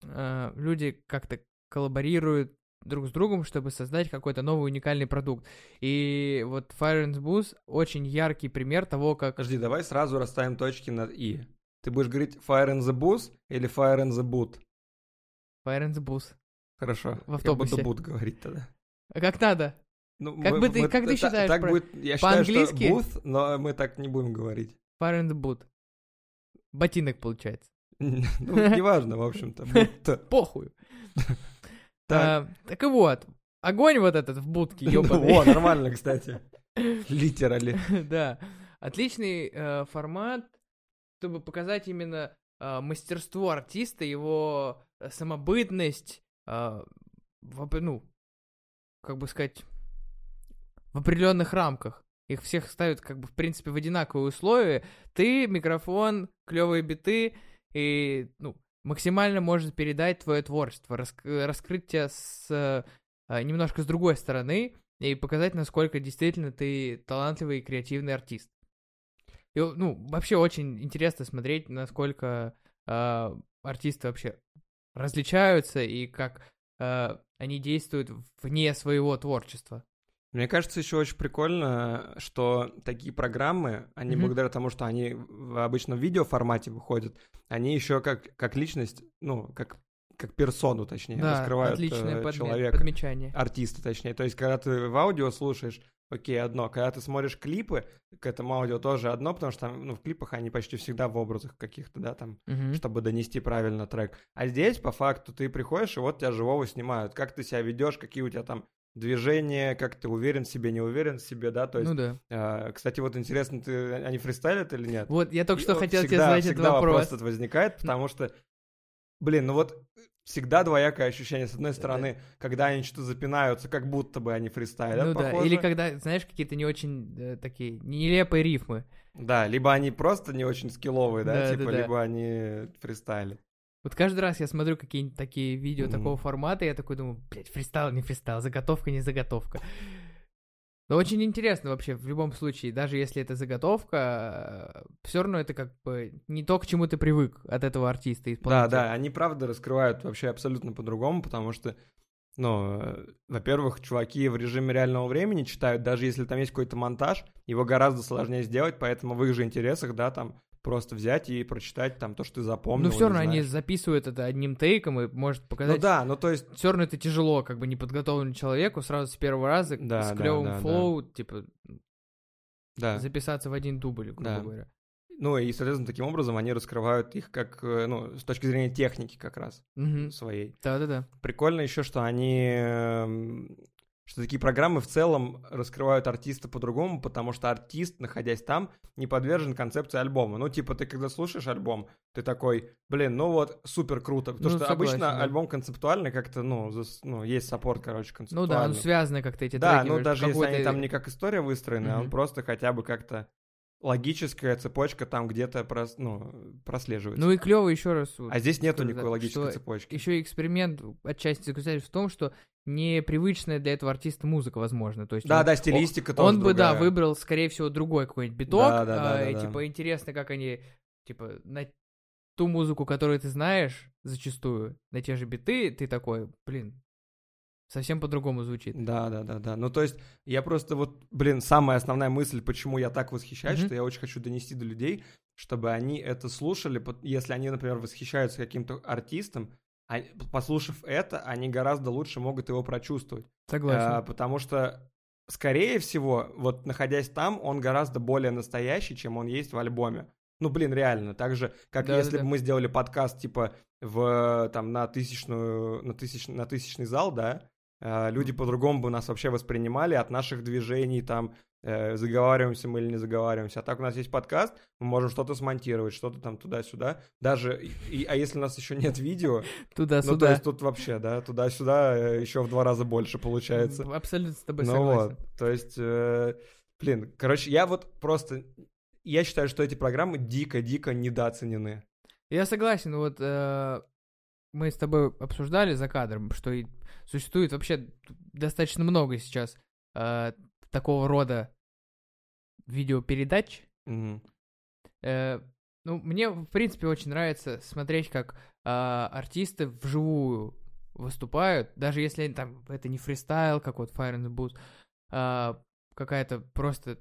а, люди как-то коллаборируют друг с другом, чтобы создать какой-то новый уникальный продукт. И вот Fire and Boost очень яркий пример того, как... Подожди, давай сразу расставим точки над «и». Ты будешь говорить Fire in the Booth или Fire in the Boot? Fire and Boost. Хорошо. В Я автобусе. буду Boot говорить тогда. А как надо? Ну, Как бы ты- как ты та- считаешь Так про- будет, я считаю, что по-английски? Booth, но мы так не будем говорить. Fire and Boot. Ботинок получается. Ну, неважно, в общем-то. Похуй. Так. А, Так и вот, огонь вот этот в будке, ёбаный. О, нормально, кстати. Литерали. Да. Отличный э, формат, чтобы показать именно э, мастерство артиста, его э, самобытность, э, в ну, как бы сказать, в определенных рамках. Их всех ставят, как бы, в принципе, в одинаковые условия. Ты, микрофон, клевые биты, и, ну, максимально может передать твое творчество, раск- раскрыть тебя с э, немножко с другой стороны и показать, насколько действительно ты талантливый и креативный артист. И, ну, вообще очень интересно смотреть, насколько э, артисты вообще различаются и как э, они действуют вне своего творчества. Мне кажется, еще очень прикольно, что такие программы, они Мгм. благодаря тому, что они в обычном видеоформате выходят, они еще как, как личность, ну, как, как персону, точнее, да, раскрывают отличное э, подме- человека, подмечание. артиста, точнее. То есть, когда ты в аудио слушаешь, окей, одно. Когда ты смотришь клипы, к этому аудио тоже одно, потому что там, ну, в клипах они почти всегда в образах каких-то, да, там, Мгм. чтобы донести правильно трек. А здесь, по факту, ты приходишь, и вот тебя живого снимают. Как ты себя ведешь, какие у тебя там движения, как ты уверен в себе, не уверен в себе, да, то есть... Ну да. а, кстати, вот интересно, ты, они фристайлят или нет? Вот, я только И что хотел тебе всегда- задать этот всегда вопрос. этот возникает, потому что, блин, ну вот всегда двоякое ощущение. С одной стороны, когда они что-то запинаются, как будто бы они фристайлят, Ну да, похоже. или когда, знаешь, какие-то не очень э, такие нелепые рифмы. Да, либо они просто не очень скилловые, да, Да, типа, да, да. либо они фристайлят. Вот каждый раз я смотрю какие-нибудь такие видео Мгм. такого формата, и я такой думаю, блядь, фристайл, не фристайл, заготовка, не заготовка. Но очень интересно вообще в любом случае, даже если это заготовка, все равно это как бы не то, к чему ты привык от этого артиста. Да, исполнителя. да, они правда раскрывают вообще абсолютно по-другому, потому что, ну, э, во-первых, чуваки в режиме реального времени читают, даже если там есть какой-то монтаж, его гораздо сложнее сделать, поэтому в их же интересах, да, там просто взять и прочитать там то, что ты запомнил. Ну, все равно они записывают это одним тейком и может Ну показать. да, ну то есть, Все равно это тяжело, как бы неподготовленному человеку сразу с первого раза Да, с да, клевым да, да. флоу, типа, да. записаться в один дубль, грубо Да. говоря. Ну и, соответственно, таким образом они раскрывают их как, э, ну, с точки зрения техники как раз Мгм. своей. Да-да-да. Прикольно еще, что они... Что такие программы в целом раскрывают артиста по-другому, потому что артист, находясь там, не подвержен концепции альбома. Ну, типа, ты когда слушаешь альбом, ты такой, блин, ну вот, супер круто. Потому Ну, что согласен, обычно да. альбом концептуальный как-то, ну, зас- ну, есть саппорт, короче, Ну концептуальный. да, ну связаны как-то эти Да, треки. ну даже если они там не как история выстроены, а он просто хотя бы как-то логическая цепочка там где-то прос- ну, прослеживается. Ну и клево еще раз. вот, а здесь нету сказать, никакой логической цепочки. Еще эксперимент отчасти заключается в том, что непривычная для этого артиста музыка, возможно. То есть Да, он- да, стилистика он, тоже он бы, да, другая. выбрал, скорее всего, другой какой-нибудь биток. Да, да, да, а, да, и, да. типа, интересно, как они, типа, на ту музыку, которую ты знаешь, зачастую, на те же биты, ты такой, блин, совсем по-другому звучит. Да, да, да, да. Ну, то есть, я просто вот, блин, самая основная мысль, почему я так восхищаюсь, Мгм. что я очень хочу донести до людей, чтобы они это слушали, если они, например, восхищаются каким-то артистом, а- послушав это, они гораздо лучше могут его прочувствовать. Согласен. А, потому что, скорее всего, вот находясь там, он гораздо более настоящий, чем он есть в альбоме. Ну, блин, реально. Так же, как Да, если да, бы да. мы сделали подкаст, типа, в, там, на, тысячную, на, тысяч, на тысячный зал, да, люди по-другому бы нас вообще воспринимали от наших движений, там, э, заговариваемся мы или не заговариваемся. А так у нас есть подкаст, мы можем что-то смонтировать, что-то там туда-сюда. Даже, и- а если у нас еще нет видео, ну, то Туда-сюда. есть тут вообще, да, туда-сюда еще в два раза больше получается. Абсолютно с тобой Ну согласен. вот, то есть, э, блин, короче, я вот просто, я считаю, что эти программы дико-дико недооценены. Я согласен, вот э, мы с тобой обсуждали за кадром, что и существует вообще достаточно много сейчас э, такого рода видеопередач. Мгм. Э, ну, мне, в принципе, очень нравится смотреть, как а, артисты вживую выступают, даже если они там, это не фристайл, как вот Fire in the Booth, а, какая-то просто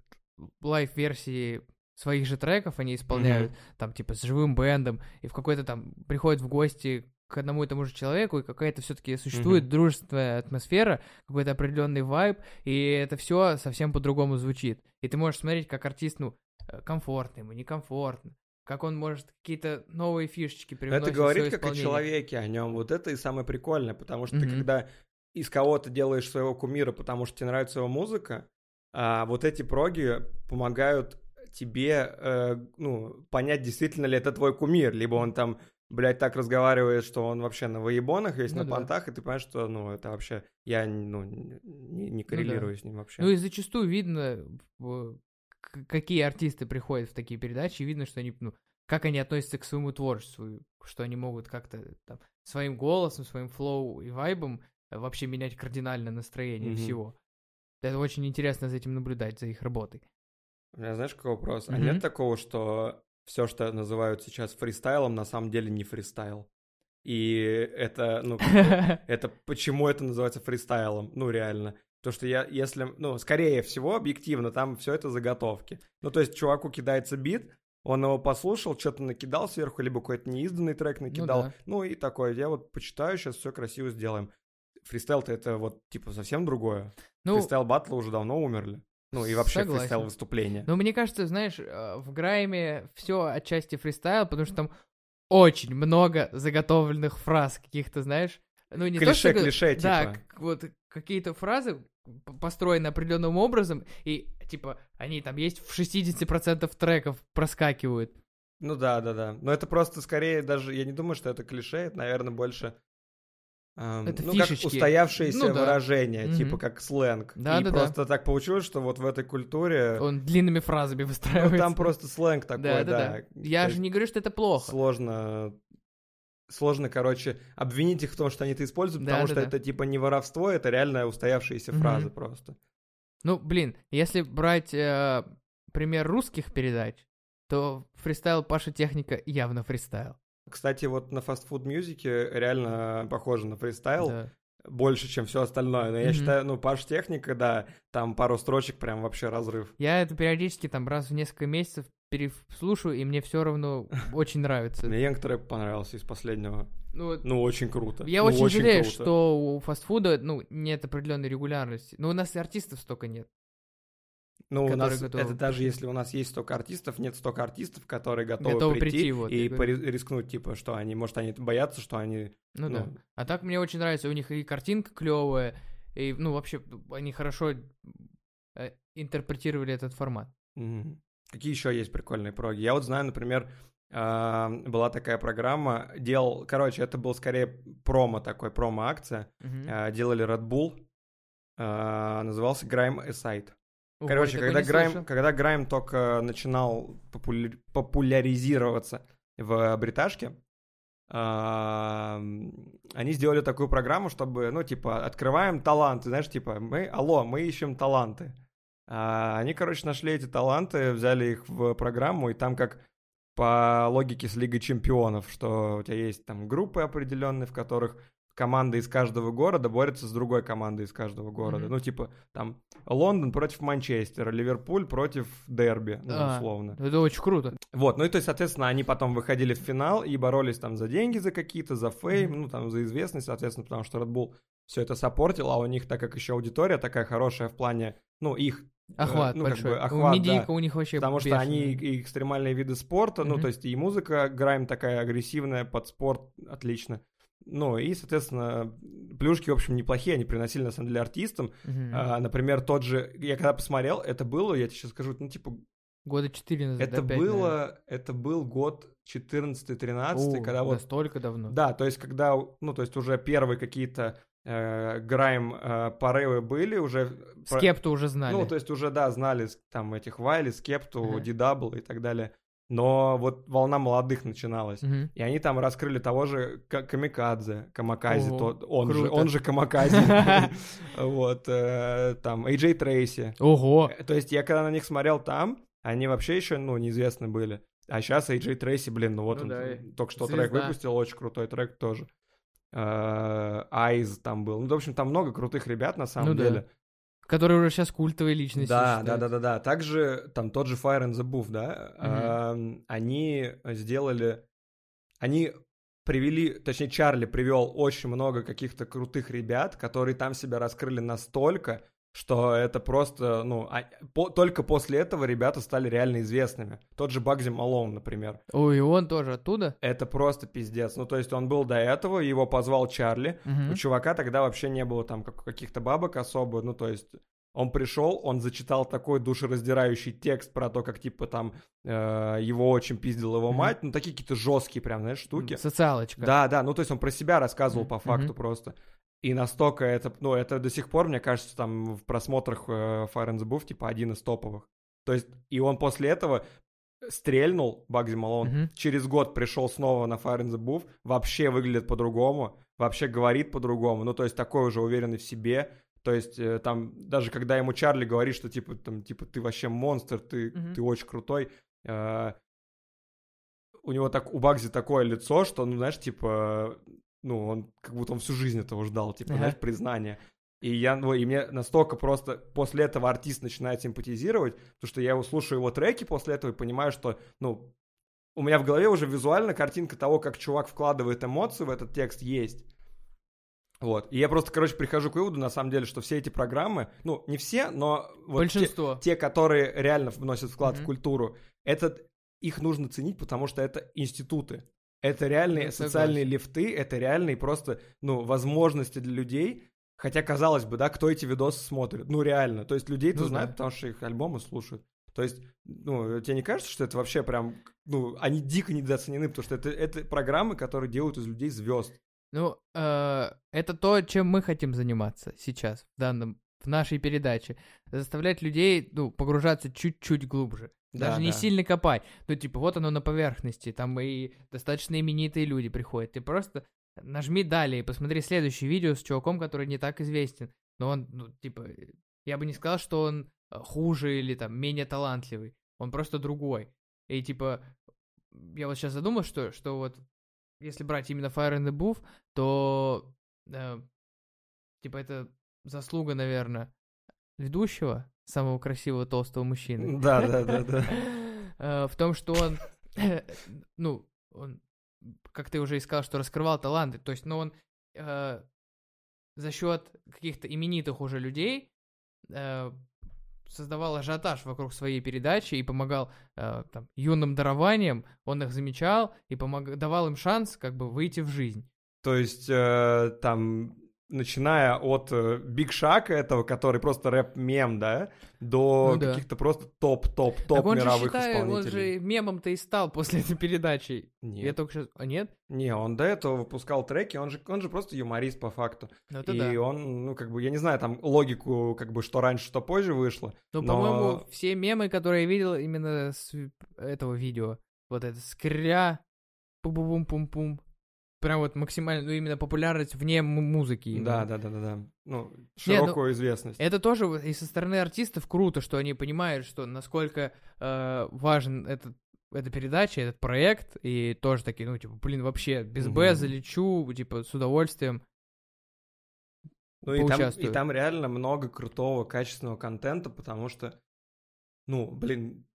live-версии своих же треков они исполняют, там, типа, с живым бендом, и в какой-то там приходят в гости к одному и тому же человеку, и какая-то все-таки существует Мгм. дружественная атмосфера, какой-то определенный вайб, и это все совсем по-другому звучит. И ты можешь смотреть, как артист, ну, э, комфортно ему, некомфортно, как он может какие-то новые фишечки Но привносить Это говорит как о человеке, о нем. Вот это и самое прикольное, потому что ты Мгм. когда из кого-то делаешь своего кумира, потому что тебе нравится его музыка, а вот эти проги помогают тебе, э, ну, понять, действительно ли это твой кумир, либо он там, блядь, так разговаривает, что он вообще на воебонах весь, Ну на да. понтах, и ты понимаешь, что, ну, это вообще, я, ну, не, не коррелирую с ним вообще. Ну и зачастую видно, какие артисты приходят в такие передачи, и видно, что они, ну, как они относятся к своему творчеству, что они могут как-то там своим голосом, своим флоу и вайбом э, вообще менять кардинально настроение Мгм. всего. Это очень интересно за этим наблюдать, за их работой. У меня знаешь, какой вопрос? А Мгм. нет такого, что все, что называют сейчас фристайлом, на самом деле не фристайл? И это, ну, это почему это называется фристайлом? Ну, реально. То, что я, если, ну, скорее всего, объективно, там все это заготовки. Ну, то есть чуваку кидается бит, он его послушал, что-то накидал сверху, либо какой-то неизданный трек накидал. Ну, да. и такой, я вот почитаю, сейчас все красиво сделаем. Фристайл-то это вот, типа, совсем другое. Ну, Фристайл батлы уже давно умерли. Ну, и вообще Согласен. фристайл выступления. но мне кажется, знаешь, э, в Грайме все отчасти фристайл, потому что там очень много заготовленных фраз каких-то, знаешь. Ну, не то, Клише, что- клише, Да, типа. к- вот какие-то фразы построены определенным образом, и, типа, они там есть в 60% треков проскакивают. Ну да, да, да. Но это просто скорее даже, я не думаю, что это клише, это, наверное, больше... эм, Это ну, фишечки. как устоявшееся Ну да. выражение, Мгм. типа как сленг. Да, и да, да. просто так получилось, что вот в этой культуре... Он длинными фразами ну, выстраивается. там просто сленг такой, да. да, да, да. Я же не говорю, что это плохо. Сложно... Сложно, короче, обвинить их в том, что они это используют, Да, потому да, что да. это типа не воровство, это реально устоявшиеся Мгм. фразы просто. Ну, блин, если брать э, пример русских передач, то фристайл Паша Техника явно фристайл. Кстати, вот на фастфуд мюзике реально похоже на фристайл. Да. больше, чем все остальное. Но я Мгм. считаю, ну, Паш Техника, да, там пару строчек прям вообще разрыв. Я это периодически там раз в несколько месяцев переслушаю, и мне все равно очень нравится. Мне Янг Трэп понравился из последнего. Ну, Ну, очень круто. Я Ну, очень, жалею, круто. что у фастфуда, ну, нет определенной регулярности. Но у нас и артистов столько нет. Ну, у нас, готовы это даже если у нас есть столько артистов, нет столько артистов, которые готовы, Готовы прийти, прийти, вот, и я говорю. пори- рискнуть, типа, что они, может, они боятся, что они... Ну, Ну. да. А так мне очень нравится. У них и картинка клевая, и, ну, вообще, они хорошо э, интерпретировали этот формат. Мгм. Какие еще есть прикольные проги? Я вот знаю, например, а, была такая программа, делал, короче, это был скорее промо такой, промо-акция. А, делали Red Bull, а, назывался Grime Aside. Короче, когда Грайм, когда Грайм только начинал популя- популяризироваться в бриташке, они сделали такую программу, чтобы, ну, типа, открываем таланты, знаешь, типа, мы, алло, мы ищем таланты. А, они, короче, нашли эти таланты, взяли их в программу, и там как по логике с Лигой Чемпионов, что у тебя есть там группы определенные, в которых команда из каждого города борется с другой командой из каждого города. Мгм. Ну, типа, там Лондон против Манчестера, Ливерпуль против Дерби, ну, А. условно. Это очень круто. Вот, ну и то есть, соответственно, они потом выходили в финал и боролись там за деньги за какие-то, за фейм, Мгм. ну там за известность, соответственно, потому что Red Bull все это саппортил, а у них, так как еще аудитория такая хорошая в плане, ну, их... э, Охват ну, как большой. бы У охват, медийка да. у них вообще Потому что они и экстремальные виды спорта, ну, Мгм. то есть и музыка, грайм такая агрессивная, под спорт, отлично. Ну, и, соответственно, плюшки, в общем, неплохие, они приносили, на самом деле, артистам. Мгм. А, например, тот же, я когда посмотрел, это было, я тебе сейчас скажу, ну, типа, Года четыре назад. это да, пять, было, наверное. это был год 14-13, О, когда вот, Настолько давно. да, то есть когда, ну, то есть уже первые какие-то э, грайм э, порывы были, уже... про- Скепту уже знали. Ну, то есть уже, да, знали там этих Вайли, Скепту, Ага. D Double и так далее. Но вот волна молодых начиналась. Мгм. И они там раскрыли того же Ка- Камикадзе, Камакази, Ого, тот, он, же, он же Камакази. Вот, э, там, AJ Трейси. Ого. Э, То есть я когда на них смотрел там, они вообще еще, ну, неизвестны были. А сейчас AJ Трейси, блин, ну вот Ну он да, только что трек выпустил, очень крутой трек тоже. Айз там был. Ну, в общем, там много крутых ребят на самом Ну да. Деле. Которые уже сейчас культовые личности. Да, да, считаются. да, да, да. Также там тот же Fire and the Buff, да, эм, они сделали, они привели, точнее Чарли привел очень много каких-то крутых ребят, которые там себя раскрыли настолько, что это просто, ну, а- по- только после этого ребята стали реально известными. Тот же Багзи Малон, например. Ой, и он тоже оттуда? Это просто пиздец. Ну, то есть он был до этого, его позвал Чарли, Мгм. у чувака тогда вообще не было там как- каких-то бабок особо, ну, то есть он пришел, он зачитал такой душераздирающий текст про то, как, типа, там, э, его очень пиздил его Мгм. мать, ну, такие какие-то жесткие прям, знаешь, штуки. Социалочка. Да, да, ну, то есть он про себя рассказывал Мгм. по факту Мгм. просто. И настолько это, ну, это до сих пор, мне кажется, там в просмотрах э, Fire and the Buff, типа, один из топовых. То есть, и он после этого стрельнул, Багзи Малон, Мгм. через год пришел снова на Fire and the Buff, вообще выглядит по-другому, вообще говорит по-другому, ну, то есть такой уже уверенный в себе, то есть э, там, даже когда ему Чарли говорит, что, типа, там, типа, ты вообще монстр, ты, Мгм. ты очень крутой, э, у него так, у Багзи такое лицо, что, ну, знаешь, типа, ну, он как будто он всю жизнь этого ждал, типа, Ага. знаешь, признания. И я, ну, и мне настолько просто после этого артист начинает симпатизировать, потому что я его слушаю его треки после этого и понимаю, что, ну, у меня в голове уже визуально картинка того, как чувак вкладывает эмоции в этот текст, есть. Вот. И я просто, короче, прихожу к выводу, на самом деле, что все эти программы, ну, не все, но вот те, Большинство. те, которые реально вносят вклад в Мгм. культуру, это их нужно ценить, потому что это институты. Это реальные Ну, социальные лифты, это реальные просто, ну, возможности для людей. Хотя, казалось бы, да, кто эти видосы смотрит? Ну, реально. То есть людей-то Ну, знают, да. потому что их альбомы слушают. То есть, ну, тебе не кажется, что это вообще прям, ну, они дико недооценены, потому что это, это программы, которые делают из людей звезд. Ну, э, это то, чем мы хотим заниматься сейчас, в данном, в нашей передаче. Заставлять людей, ну, погружаться чуть-чуть глубже. Да, Даже не да. сильно копать. Ну, типа, вот оно на поверхности, там и достаточно именитые люди приходят. Ты просто нажми далее и посмотри следующее видео с чуваком, который не так известен. Но он, ну, типа, я бы не сказал, что он э, хуже или там менее талантливый. Он просто другой. И типа, я вот сейчас задумал, что, что вот если брать именно Fire and the Buff, то э, типа, это заслуга, наверное, ведущего, самого красивого толстого мужчины. Да, да, да, да. Э, В том, что он, ну, он, как ты уже и сказал, что раскрывал таланты. То есть, ну, он э, за счет каких-то именитых уже людей э, создавал ажиотаж вокруг своей передачи и помогал э, там, юным дарованиям, он их замечал и помог... давал им шанс как бы выйти в жизнь. То есть э, там, начиная от э, Биг Шака этого, который просто рэп-мем, да, до Ну да. каких-то просто топ-топ-топ он же, мировых считай, он исполнителей. же мемом-то и стал после этой передачи. Нет. Я только сейчас... А нет? Не, он до этого выпускал треки, он же, он же просто юморист по факту. Ну и да. он, ну, как бы, я не знаю, там логику, как бы, что раньше, что позже вышло. Ну, но- по-моему, все мемы, которые я видел именно с этого видео, вот это скря, пу-бу-бум-пум-пум, прям вот максимально, ну, именно популярность вне музыки. именно. Да, да, да, да, да. Ну, Не, ну, широкую известность. Это тоже и со стороны артистов круто, что они понимают, что насколько э, важен этот эта передача, этот проект, и тоже такие, ну, типа, блин, вообще, без Б Мгм. залечу, типа, с удовольствием. Ну и там, и там реально много крутого, качественного контента, потому что, ну, блин,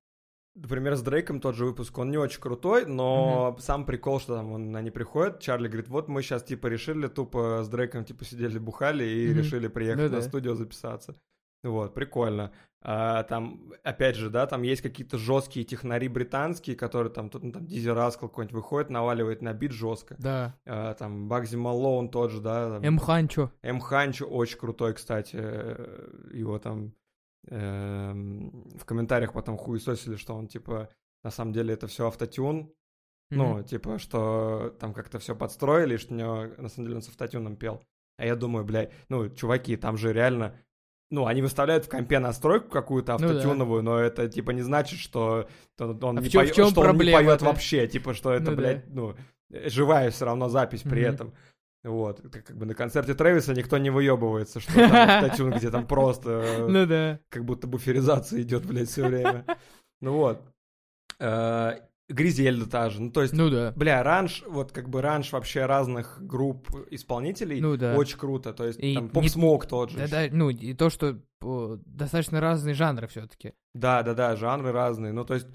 например, с Дрейком тот же выпуск, он не очень крутой, но сам прикол, что там он, они приходят, Чарли говорит, вот мы сейчас, типа, решили тупо с Дрейком, типа, сидели, бухали и Мгм. решили приехать Ну на студию записаться. Вот, прикольно. А, там, опять же, да, там есть какие-то жесткие технари британские, которые там, тут, ну, там Дизи Раскал какой-нибудь выходит, наваливает на бит жестко. Да. А, там Багзи Малоун тот же, да. там- М. Ханчо. М. Ханчо очень крутой, кстати. э, Его там в комментариях потом хуесосили, что он, типа, на самом деле это все автотюн. Ну, типа, что там как-то все подстроили, что у него, на самом деле, он с автотюном пел. А я думаю, блядь, ну, чуваки, там же реально... Ну, они выставляют в компе настройку какую-то Ну да. автотюновую, но это, типа, не значит, что он, он А не поёт- чём что он не поет вообще, типа, что это, Ну да. блядь, ну, э, живая все равно запись при Мгм. этом. Вот, это как бы на концерте Трэвиса никто не выебывается, что там автотюн, где там просто э, Ну да. как будто буферизация идет, блядь, все время. Ну вот. Э, Гризельда та же. Ну, то есть, Ну да. бля, ранж, вот как бы ранж вообще разных групп исполнителей Ну да. очень круто. То есть, И там не- Поп Смок тот же. Да, да, ну, и то, что о, достаточно разные жанры все-таки. Да, да, да, жанры разные. Ну, то есть,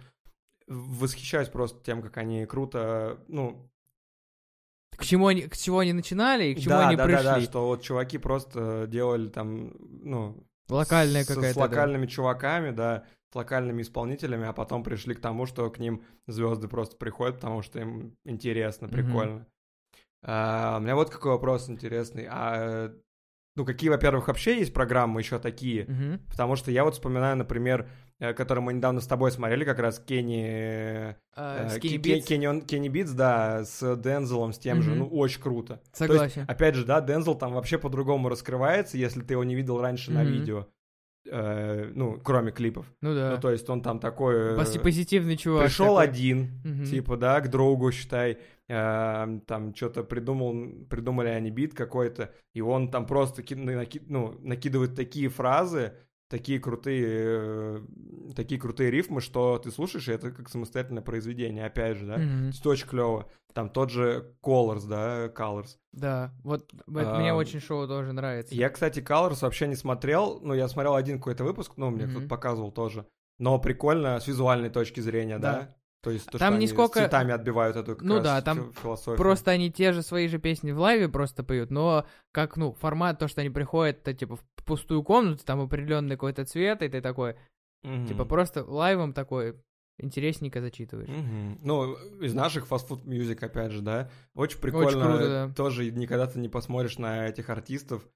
восхищаюсь просто тем, как они круто, ну, К чему они, к чему они начинали и к чему да, они да, пришли. да, да, что вот чуваки просто делали там, ну, Локальная какая-то. С да. локальными чуваками, да, с локальными исполнителями, а потом пришли к тому, что к ним звезды просто приходят, потому что им интересно, прикольно. А, у меня вот какой вопрос интересный. А, ну, какие, во-первых, вообще есть программы еще такие? Потому что я вот вспоминаю, например, э, который мы недавно с тобой смотрели, как раз Кенни... Э, Beats? Кенни, Битс, да, с Дензелом, с тем же, Мгм. ну, очень круто. То есть, Согласен. опять же, да, Дензел там вообще по-другому раскрывается, если ты его не видел раньше на Мгм. видео. Э, ну, кроме клипов. Ну да. Ну, то есть он там такой... э, Пози- Позитивный чувак. пришел такой. один, Мгм. типа, да, к другу, считай, э, там что-то придумал, придумали они бит какой-то, и он там просто ки- наки- ну, накидывает такие фразы, такие крутые, э, такие крутые рифмы, что ты слушаешь, и это как самостоятельное произведение, опять же, да. То Мгм. есть очень клево. Там тот же Colors, да, Colors. Да, вот это мне Ам, очень шоу тоже нравится. Я, кстати, Colors вообще не смотрел, ну, я смотрел один какой-то выпуск, ну, мне Мгм. кто-то показывал тоже. Но прикольно с визуальной точки зрения, да? Да. То есть то, Там что они нисколько- с цветами отбивают эту Ну да, там философию. Просто они те же свои же песни в лайве просто поют, но как, ну, формат, то, что они приходят, то, типа, в пустую комнату, там определенный какой-то цвет, и ты такой, Мгм. типа, просто лайвом такой интересненько зачитываешь. Мгм. Ну, из наших фастфуд мюзик, опять же, да. Очень прикольно. круто, да. Тоже никогда ты не посмотришь на этих артистов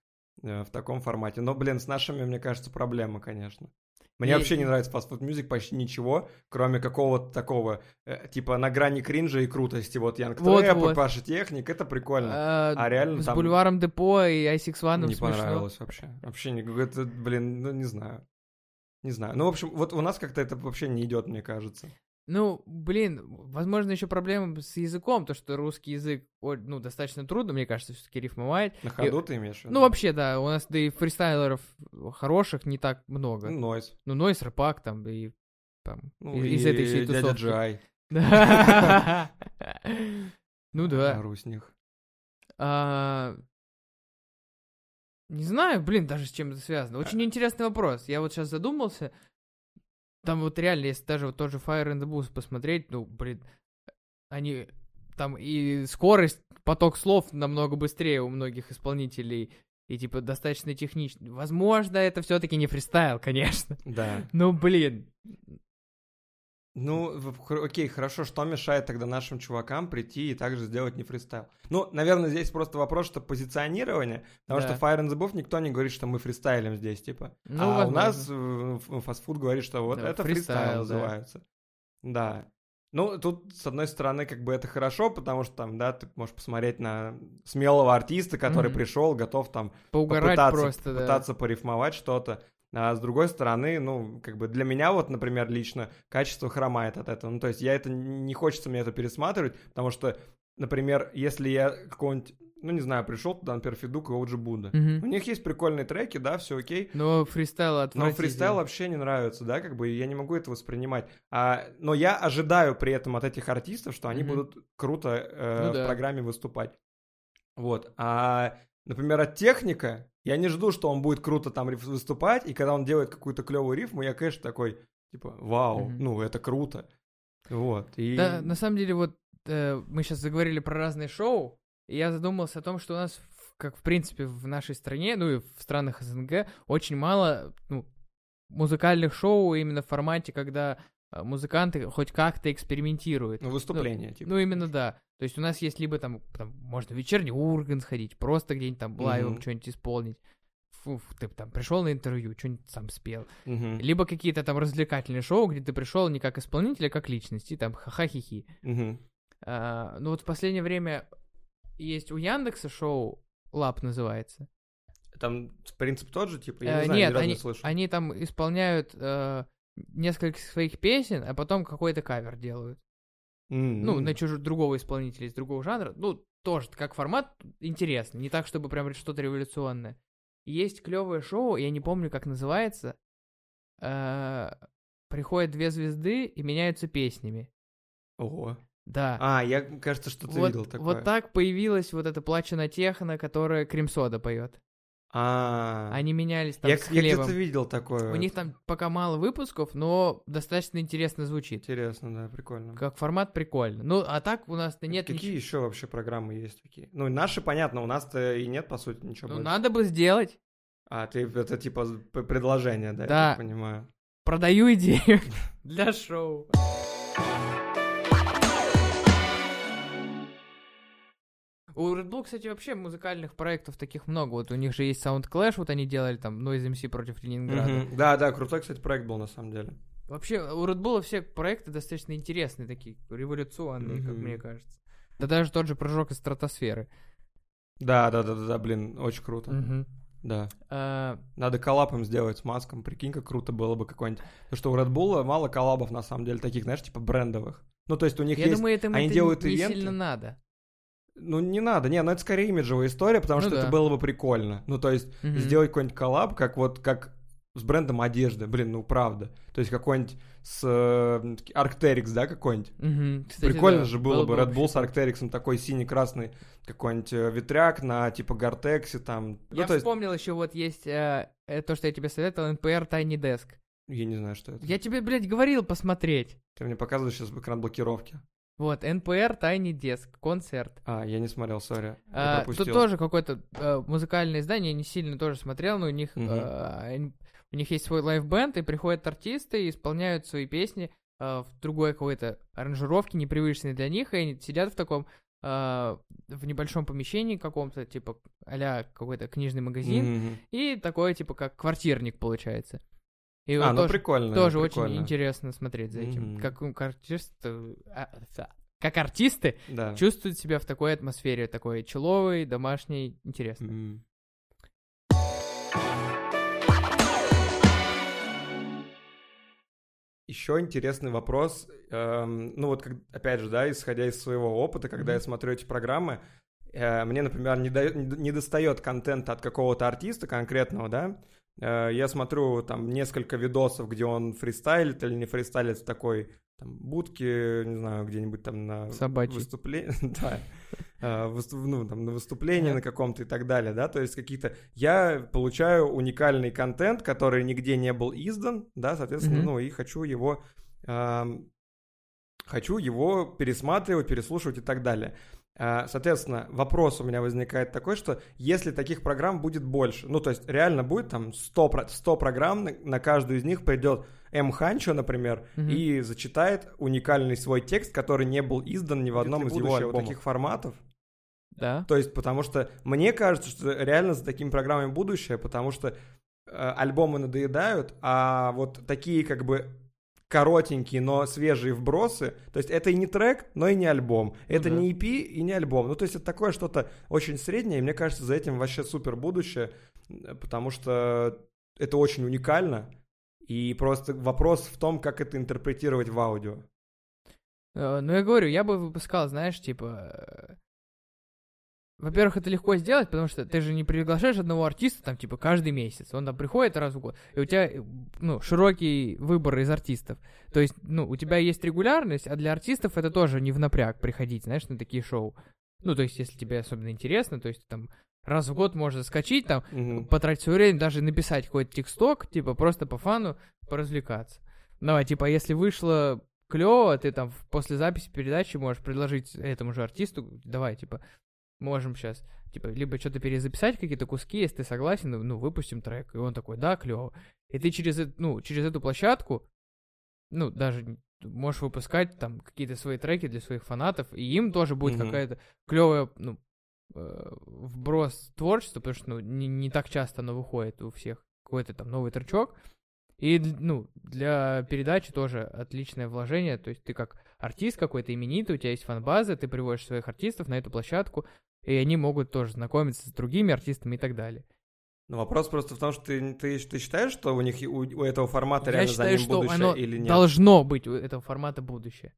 э, в таком формате. Но, блин, с нашими, мне кажется, проблема, конечно. Мне И- вообще не нравится фастфуд мюзик почти ничего, кроме какого-то такого, э, типа, на грани кринжа и крутости. Вот Янг Вот, Трэп и вот. Паша Техник, это прикольно. А, А реально с там бульваром Депо и i6 не смешно. понравилось вообще. Вообще, не, это, блин, ну не знаю. Не знаю. Ну, в общем, вот у нас как-то это вообще не идет, мне кажется. Ну, блин, возможно, еще проблема с языком, то, что русский язык, ну, достаточно трудно, мне кажется, все-таки рифмовать. На ходу ты имеешь в виду? Ну, вообще, да, у нас, да и фристайлеров хороших не так много. Ну, Нойс. Ну, Нойс, Рэпак, там, и там, Ну, из, и из этой всей дядя тусовки. Джай. Да. Ну да. Ору с них. А, Не знаю, блин, даже с чем это связано. Очень интересный вопрос. Я вот сейчас задумался. Там вот реально, если даже вот тот же Fire and the Boost посмотреть, ну, блин, они там и скорость, поток слов намного быстрее у многих исполнителей, и типа достаточно технично. Возможно, это все-таки не фристайл, конечно. Да. Ну, блин. Ну, окей, хорошо, что мешает тогда нашим чувакам прийти и также сделать не фристайл? Ну, наверное, здесь просто вопрос, что позиционирование, потому Да. что Fire and the Buff никто не говорит, что мы фристайлим здесь, типа. Ну, а у возможно. нас э, фастфуд говорит, что вот Да, это фристайл, фристайл да. называется. Да. Ну, тут, с одной стороны, как бы это хорошо, потому что там, да, ты можешь посмотреть на смелого артиста, который Мгм. пришел, готов там Поугарать попытаться, просто, да. порифмовать что-то. А с другой стороны, ну, как бы для меня вот, например, лично качество хромает от этого. Ну, то есть я это, не хочется мне это пересматривать, потому что, например, если я какого-нибудь, ну, не знаю, пришел туда, например, Федук и Оджи Будда. Мгм. У них есть прикольные треки, да, все окей, Но фристайл но отвратительный. фристайл вообще не нравится, да, как бы я не могу это воспринимать. А, но я ожидаю при этом от этих артистов, что они Мгм. будут круто э, Ну в да. программе выступать. Вот. А, например, от техника я не жду, что он будет круто там выступать, и когда он делает какую-то клевую рифму, я, конечно, такой, типа, вау, Мгм. ну, это круто. Вот. И... Да, на самом деле, вот э, мы сейчас заговорили про разные шоу, и я задумался о том, что у нас, как в принципе в нашей стране, ну и в странах СНГ, очень мало ну, музыкальных шоу именно в формате, когда э, музыканты хоть как-то экспериментируют. Ну, выступление, типа. Ну, именно да. То есть у нас есть либо там, там можно в вечерний Ургант сходить, просто где-нибудь там лайвом Мгм. что-нибудь исполнить. Фу, ты там пришел на интервью, что-нибудь сам спел. Мгм. Либо какие-то там развлекательные шоу, где ты пришел не как исполнитель, а как личность, и там ха-ха-хи-хи. Мгм. А, ну вот в последнее время есть у Яндекса шоу Лап называется. Там принцип тот же, типа, я Э, не знаю, нет, ни они, не слышал. они там исполняют э, несколько своих песен, а потом какой-то кавер делают. М, Ну, на чужого другого исполнителя из другого жанра. Ну, тоже как формат интересно. Не так, чтобы прям что-то революционное. Есть клевое шоу, я не помню, как называется. Э, приходят две звезды и меняются песнями. Ого. Да. А, я, кажется, что ты вот, видел такое. вот так появилась вот эта плачена техно, которая Кримсода поет. А, Они менялись там я, с я хлебом. где-то видел такое. У них там пока мало выпусков, но достаточно интересно звучит. Интересно, да, прикольно. Как формат прикольно. Ну, а так у нас-то нет Какие ничего. еще вообще программы есть такие? Ну, наши, понятно, у нас-то и нет, по сути, ничего Ну, больше. надо бы сделать. А, ты это типа предложение, да? Да. Я так понимаю. Продаю идею для шоу. У Red Bull, кстати, вообще музыкальных проектов таких много. Вот у них же есть Sound Clash, вот они делали там Noise MC против Ленинграда. Мгм. Да, да, крутой, кстати, проект был на самом деле. Вообще, у Red Bull все проекты достаточно интересные такие, революционные, как Мгм. мне кажется. Да даже тот же прыжок из стратосферы. Да, да, да, да, да, блин, очень круто. Мгм. Да. А, Надо коллаб им сделать с Маском. Прикинь, как круто было бы какой-нибудь. Потому что у Red Bull мало коллабов, на самом деле, таких, знаешь, типа брендовых. Ну, то есть у них Я есть... думаю, это, они это делают не ивенты. сильно надо. Ну, не надо. Не, ну это скорее имиджевая история, потому Ну что да. это было бы прикольно. Ну, то есть Мгм. сделать какой-нибудь коллаб, как вот, как с брендом одежды. Блин, ну, правда. То есть какой-нибудь с э, Arcteryx, да, какой-нибудь? Мгм. Кстати, Прикольно да, же было бы Red Bull с. Arcteryx, такой синий-красный какой-нибудь э, ветряк на типа Гортексе там. Ну, Я есть, вспомнил еще вот есть э, э, то, что я тебе советовал, NPR Tiny Desk. я не знаю, что это. Я тебе, блядь, говорил посмотреть. Ты мне показываешь сейчас экран блокировки. Вот, NPR Tiny Desk, концерт. А, я не смотрел, сори. А, пропустил. тут тоже какое-то э, музыкальное издание, я не сильно тоже смотрел, но у них, Мгм. э, у них есть свой live-band, и приходят артисты и исполняют свои песни э, в другой какой-то аранжировке, непривычной для них, и они сидят в таком э, в небольшом помещении каком-то, типа а какой-то книжный магазин, Мгм. и такое, типа, как квартирник получается. И А, вот ну тоже, прикольно. тоже очень прикольно. интересно смотреть за этим. Мгм. Как, м, артисты, а, как артисты Да. чувствуют себя в такой атмосфере, такой чилловой, домашней, интересно. М. Еще интересный вопрос. эм, ну вот, как- опять же, да, исходя из своего опыта, когда я Мгм. смотрю эти программы, э, мне, например, не, дает, не достает контента от какого-то артиста конкретного, да, я смотрю там несколько видосов, где он фристайлит или не фристайлит в такой там, будке, не знаю, где-нибудь там на выступлении, да, э, ну, там, на выступлении на каком-то и так далее, да, то есть какие-то... Я получаю уникальный контент, который нигде не был издан, да, соответственно, ну, и хочу его... эм, хочу его пересматривать, переслушивать и так далее. А, Соответственно, вопрос у меня возникает такой, что если таких программ будет больше, ну, то есть реально будет там 100, про- 100 программ, на, каждую из них придет М. Ханчо, например, Мгм. и зачитает уникальный свой текст, который не был издан ни в одном из его альбомов. таких форматов. Да. То есть, потому что мне кажется, что реально за такими программами будущее, потому что э, альбомы надоедают, а вот такие как бы коротенькие, но свежие вбросы, то есть это и не трек, но и не альбом, это да. не EP и не альбом, ну то есть это такое что-то очень среднее, и мне кажется, за этим вообще супер будущее, э, потому что это очень уникально, и просто вопрос в том, как это интерпретировать в аудио. Э, Ну, я говорю, я бы выпускал, знаешь, типа... Во-первых, это легко сделать, потому что ты же не приглашаешь одного артиста, там, типа, каждый месяц. Он там приходит раз в год, и у тебя, э, ну, широкий выбор из артистов. То есть, ну, у тебя есть регулярность, а для артистов это тоже не в напряг приходить, знаешь, на такие шоу. Ну, то есть, если тебе особенно интересно, то есть, там, раз в год можно скачать, там, Мгм. потратить свое время, даже написать какой-то тексток, типа, просто по фану поразвлекаться. Давай, типа, если вышло клево, ты там после записи передачи можешь предложить этому же артисту, давай, типа, можем сейчас, типа, либо что-то перезаписать, какие-то куски, если ты согласен, ну, выпустим трек. И он такой, да, клево. И ты через, ну, через эту площадку, ну, даже можешь выпускать там какие-то свои треки для своих фанатов, и им тоже будет Мгм. какая-то клевая, ну, э, вброс творчества, потому что, ну, не, не так часто оно выходит у всех, какой-то там новый тречок. И, ну, для передачи тоже отличное вложение, то есть ты как артист какой-то именитый, у тебя есть фан-база, ты приводишь своих артистов на эту площадку, и они могут тоже знакомиться с другими артистами и так далее. Но вопрос просто в том, что ты, ты, ты считаешь, что у них у, у этого формата Я реально считаю, за ним что будущее оно или нет? должно быть у этого формата будущее.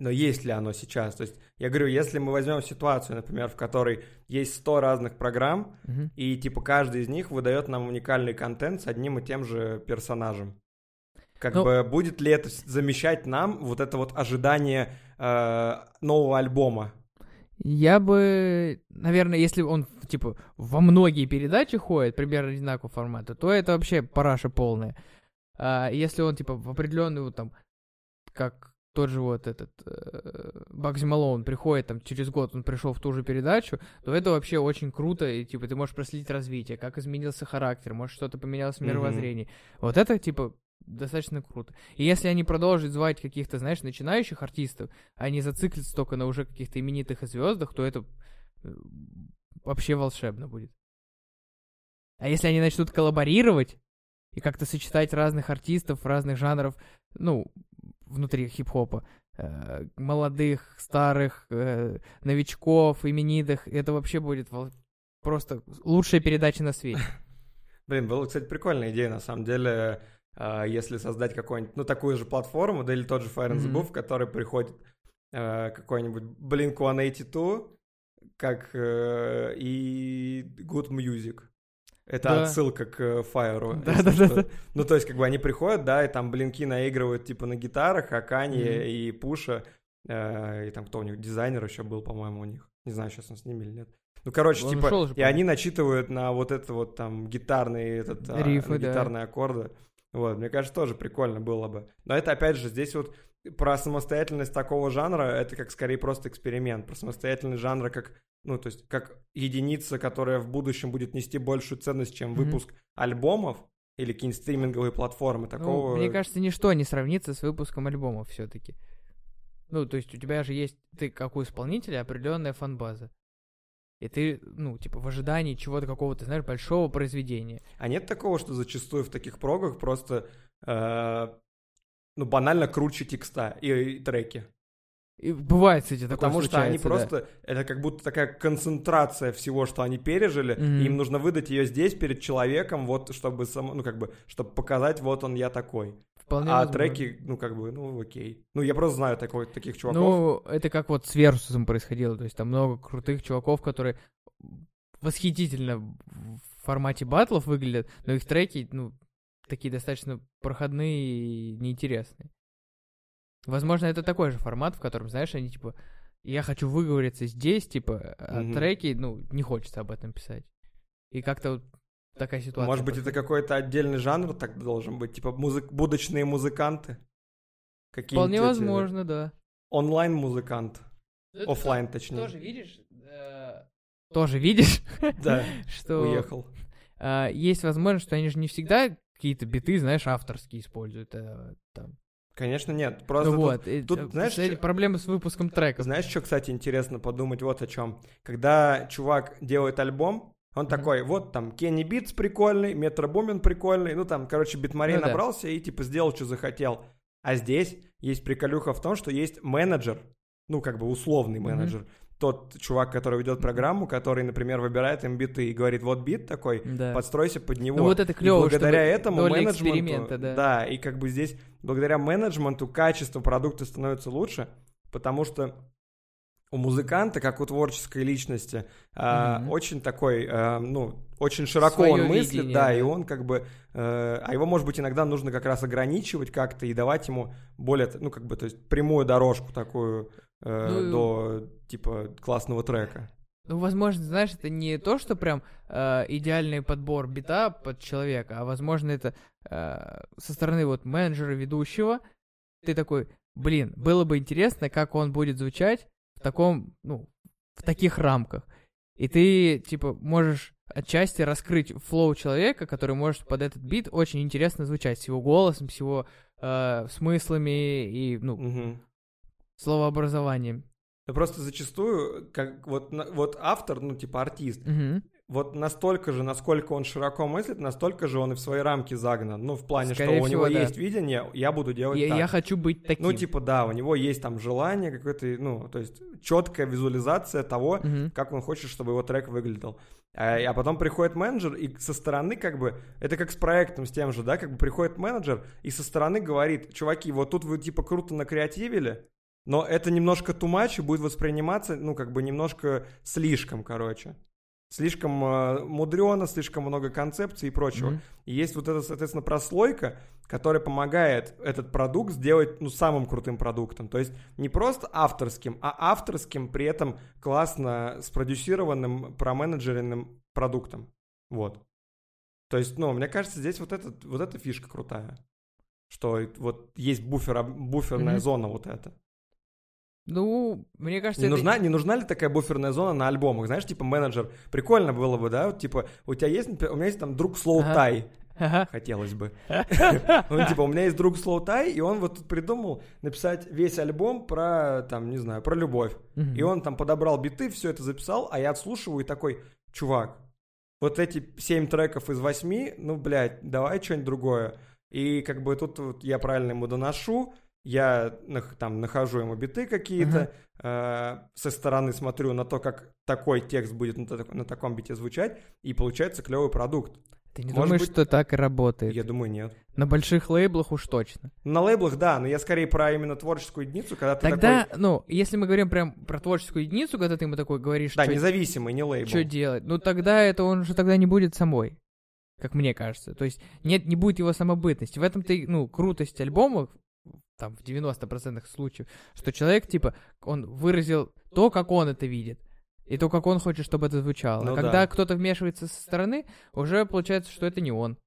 Но есть ли оно сейчас? То есть, я говорю, если мы возьмем ситуацию, например, в которой есть 100 разных программ, Мгм. и типа каждый из них выдает нам уникальный контент с одним и тем же персонажем. Как Ну- бы будет ли это замещать нам вот это вот ожидание э, нового альбома? Я бы, наверное, если он, типа, во многие передачи ходит, примерно одинакового формата, то это вообще параша полная. А если он, типа, в определенную, вот там, как тот же вот этот э, Багзи Малоун приходит, там, через год он пришел в ту же передачу, то это вообще очень круто, и, типа, ты можешь проследить развитие, как изменился характер, может, что-то поменялось в мировоззрении. Вот это, типа, достаточно круто. И если они продолжат звать каких-то, знаешь, начинающих артистов, а не зациклятся только на уже каких-то именитых звездах, то это э, вообще волшебно будет. А если они начнут коллаборировать и как-то сочетать разных артистов, разных жанров, ну, внутри хип-хопа, э, молодых, старых, э, новичков, именитых, это вообще будет вол- просто лучшая передача на свете. Блин, была, кстати, прикольная идея, на самом деле, если создать какую-нибудь, ну, такую же платформу, да или тот же Fire and the. Buff, в который приходит э, какой-нибудь Blink-182, как э, и Good Music. Это Да. отсылка к э, Fire. Да, да, да, что. да. Ну, то есть, как бы они приходят, да, и там блинки наигрывают, типа, на гитарах, а Кани Мгм. и Пуша, э, и там кто у них, дизайнер еще был, по-моему, у них. Не знаю, сейчас он с ними или нет. Ну, короче, Он типа, же, и по-моему. они начитывают на вот это вот там гитарный этот, а, Рифы, да. гитарные аккорды. Вот, мне кажется, тоже прикольно было бы. Но это, опять же, здесь вот про самостоятельность такого жанра, это как скорее просто эксперимент. Про самостоятельность жанра как, ну, то есть как единица, которая в будущем будет нести большую ценность, чем Мгм. выпуск альбомов или какие-нибудь стриминговые платформы. Ну, Такого... мне кажется, ничто не сравнится с выпуском альбомов все-таки. Ну, то есть у тебя же есть, ты как у исполнителя, определенная фан-база. И ты, ну, типа, в ожидании чего-то какого-то, знаешь, большого произведения. А нет такого, что зачастую в таких прогах просто, э, ну, банально круче текста и, и треки? И бывает, кстати, такое Потому что они случается, да. просто, это как будто такая концентрация всего, что они пережили, Мгм. и им нужно выдать ее здесь перед человеком, вот, чтобы, сам, ну, как бы, чтобы показать, вот он, я такой. Вполне а возможно. треки, ну, как бы, ну, окей. Ну, я просто знаю такой, таких чуваков. Ну, это как вот с Версусом происходило. То есть там много крутых чуваков, которые восхитительно в формате батлов выглядят, но их треки, ну, такие достаточно проходные и неинтересные. Возможно, это такой же формат, в котором, знаешь, они типа, я хочу выговориться здесь, типа, а Мгм. треки, ну, не хочется об этом писать. И как-то вот такая ситуация. Может быть, это какой-то отдельный жанр так должен быть, типа музык... будочные музыканты? Какие-нибудь Вполне эти- возможно, да. Онлайн-музыкант. Оффлайн, точнее. Тоже видишь, э, тоже видишь, Да, что уехал. а, есть возможность, что они же не всегда какие-то биты, знаешь, авторские используют. а, там. Конечно, нет. Просто Ну тут- вот, тут, э, знаешь, чё- проблемы с выпуском треков. Знаешь, что, кстати, интересно подумать вот о чем? Когда чувак делает альбом, он такой, вот там Kenny Beats прикольный, Metro Boomin прикольный, ну там, короче, Битмарей Ну да. набрался и типа сделал, что захотел. А здесь есть приколюха в том, что есть менеджер, ну как бы условный менеджер, тот чувак, который ведет программу, который, например, выбирает им биты и говорит, вот бит такой, Да. подстройся под него. Ну вот это И клево, благодаря что этому менеджменту, эксперимента, да. и как бы здесь благодаря менеджменту качество продукта становится лучше, потому что у музыканта, как у творческой личности, а, Мгм. очень такой, а, ну, очень широко Своё он мыслит, видение, да, да. и он как бы, э, а его, может быть, иногда нужно как раз ограничивать как-то и давать ему более, ну, как бы, то есть прямую дорожку такую э, Ну, до, типа, классного трека. Ну, возможно, знаешь, это не то, что прям э, идеальный подбор бита под человека, а возможно, это э, со стороны вот менеджера, ведущего. Ты такой, блин, было бы интересно, как он будет звучать в таком, ну, в таких рамках. И ты, типа, можешь отчасти раскрыть флоу человека, который может под этот бит очень интересно звучать, с его голосом, с его э, смыслами и, ну, Мгм. словообразованием. Да просто зачастую, как вот, вот автор, ну, типа артист, Мгм. Вот настолько же, насколько он широко мыслит, настолько же он и в свои рамки загнан. Ну, в плане, Скорее что у всего, него да. есть видение, я буду делать Я, так. я хочу быть таким. Ну, типа, да, у него есть там желание какое-то, ну, то есть четкая визуализация того, Мгм. как он хочет, чтобы его трек выглядел. А, а потом приходит менеджер, и со стороны как бы, это как с проектом с тем же, да, как бы приходит менеджер, и со стороны говорит, чуваки, вот тут вы типа круто накреативили, но это немножко тумач и будет восприниматься, ну, как бы немножко слишком, короче. Слишком э, мудрено, слишком много концепций и прочего. Мгм. И есть вот эта, соответственно, прослойка, которая помогает этот продукт сделать, ну, самым крутым продуктом. То есть не просто авторским, а авторским, при этом классно спродюсированным, променеджеренным продуктом. Вот. То есть, ну, мне кажется, здесь вот, этот, вот эта фишка крутая. Что вот есть буфер, буферная Мгм. зона вот эта. Ну, мне кажется, Не это- нужна, не нужна ли такая буферная зона на альбомах? Знаешь, типа менеджер. Прикольно было бы, да? Вот, типа, у тебя есть, у меня есть там друг Slow Ага. Тай. Ага. Хотелось бы. Он типа, у меня есть друг Slow Тай, и он вот тут придумал написать весь альбом про, там, не знаю, про любовь. И он там подобрал биты, все это записал, а я отслушиваю и такой, чувак, вот эти семь треков из восьми, ну, блядь, давай что-нибудь другое. И как бы тут вот я правильно ему доношу, я там нахожу ему биты какие-то, э, со стороны смотрю на то, как такой текст будет на, так- на таком бите звучать, и получается клевый продукт. Ты не Может думаешь, быть- что так и работает? Я думаю, нет. На больших лейблах уж точно. На лейблах, да, но я скорее про именно творческую единицу, когда ты Тогда, такой... ну, если мы говорим прям про творческую единицу, когда ты ему такой говоришь, Да, что независимый, не лейбл. что делать, ну тогда это он же тогда не будет самой, как мне кажется. То есть нет, не будет его самобытности. В этом-то, и, ну, крутость альбомов, там, в 90% случаев, что человек, типа, он выразил то, как он это видит. И то, как он хочет, чтобы это звучало. Ну а когда да. кто-то вмешивается со стороны, уже получается, что это не он.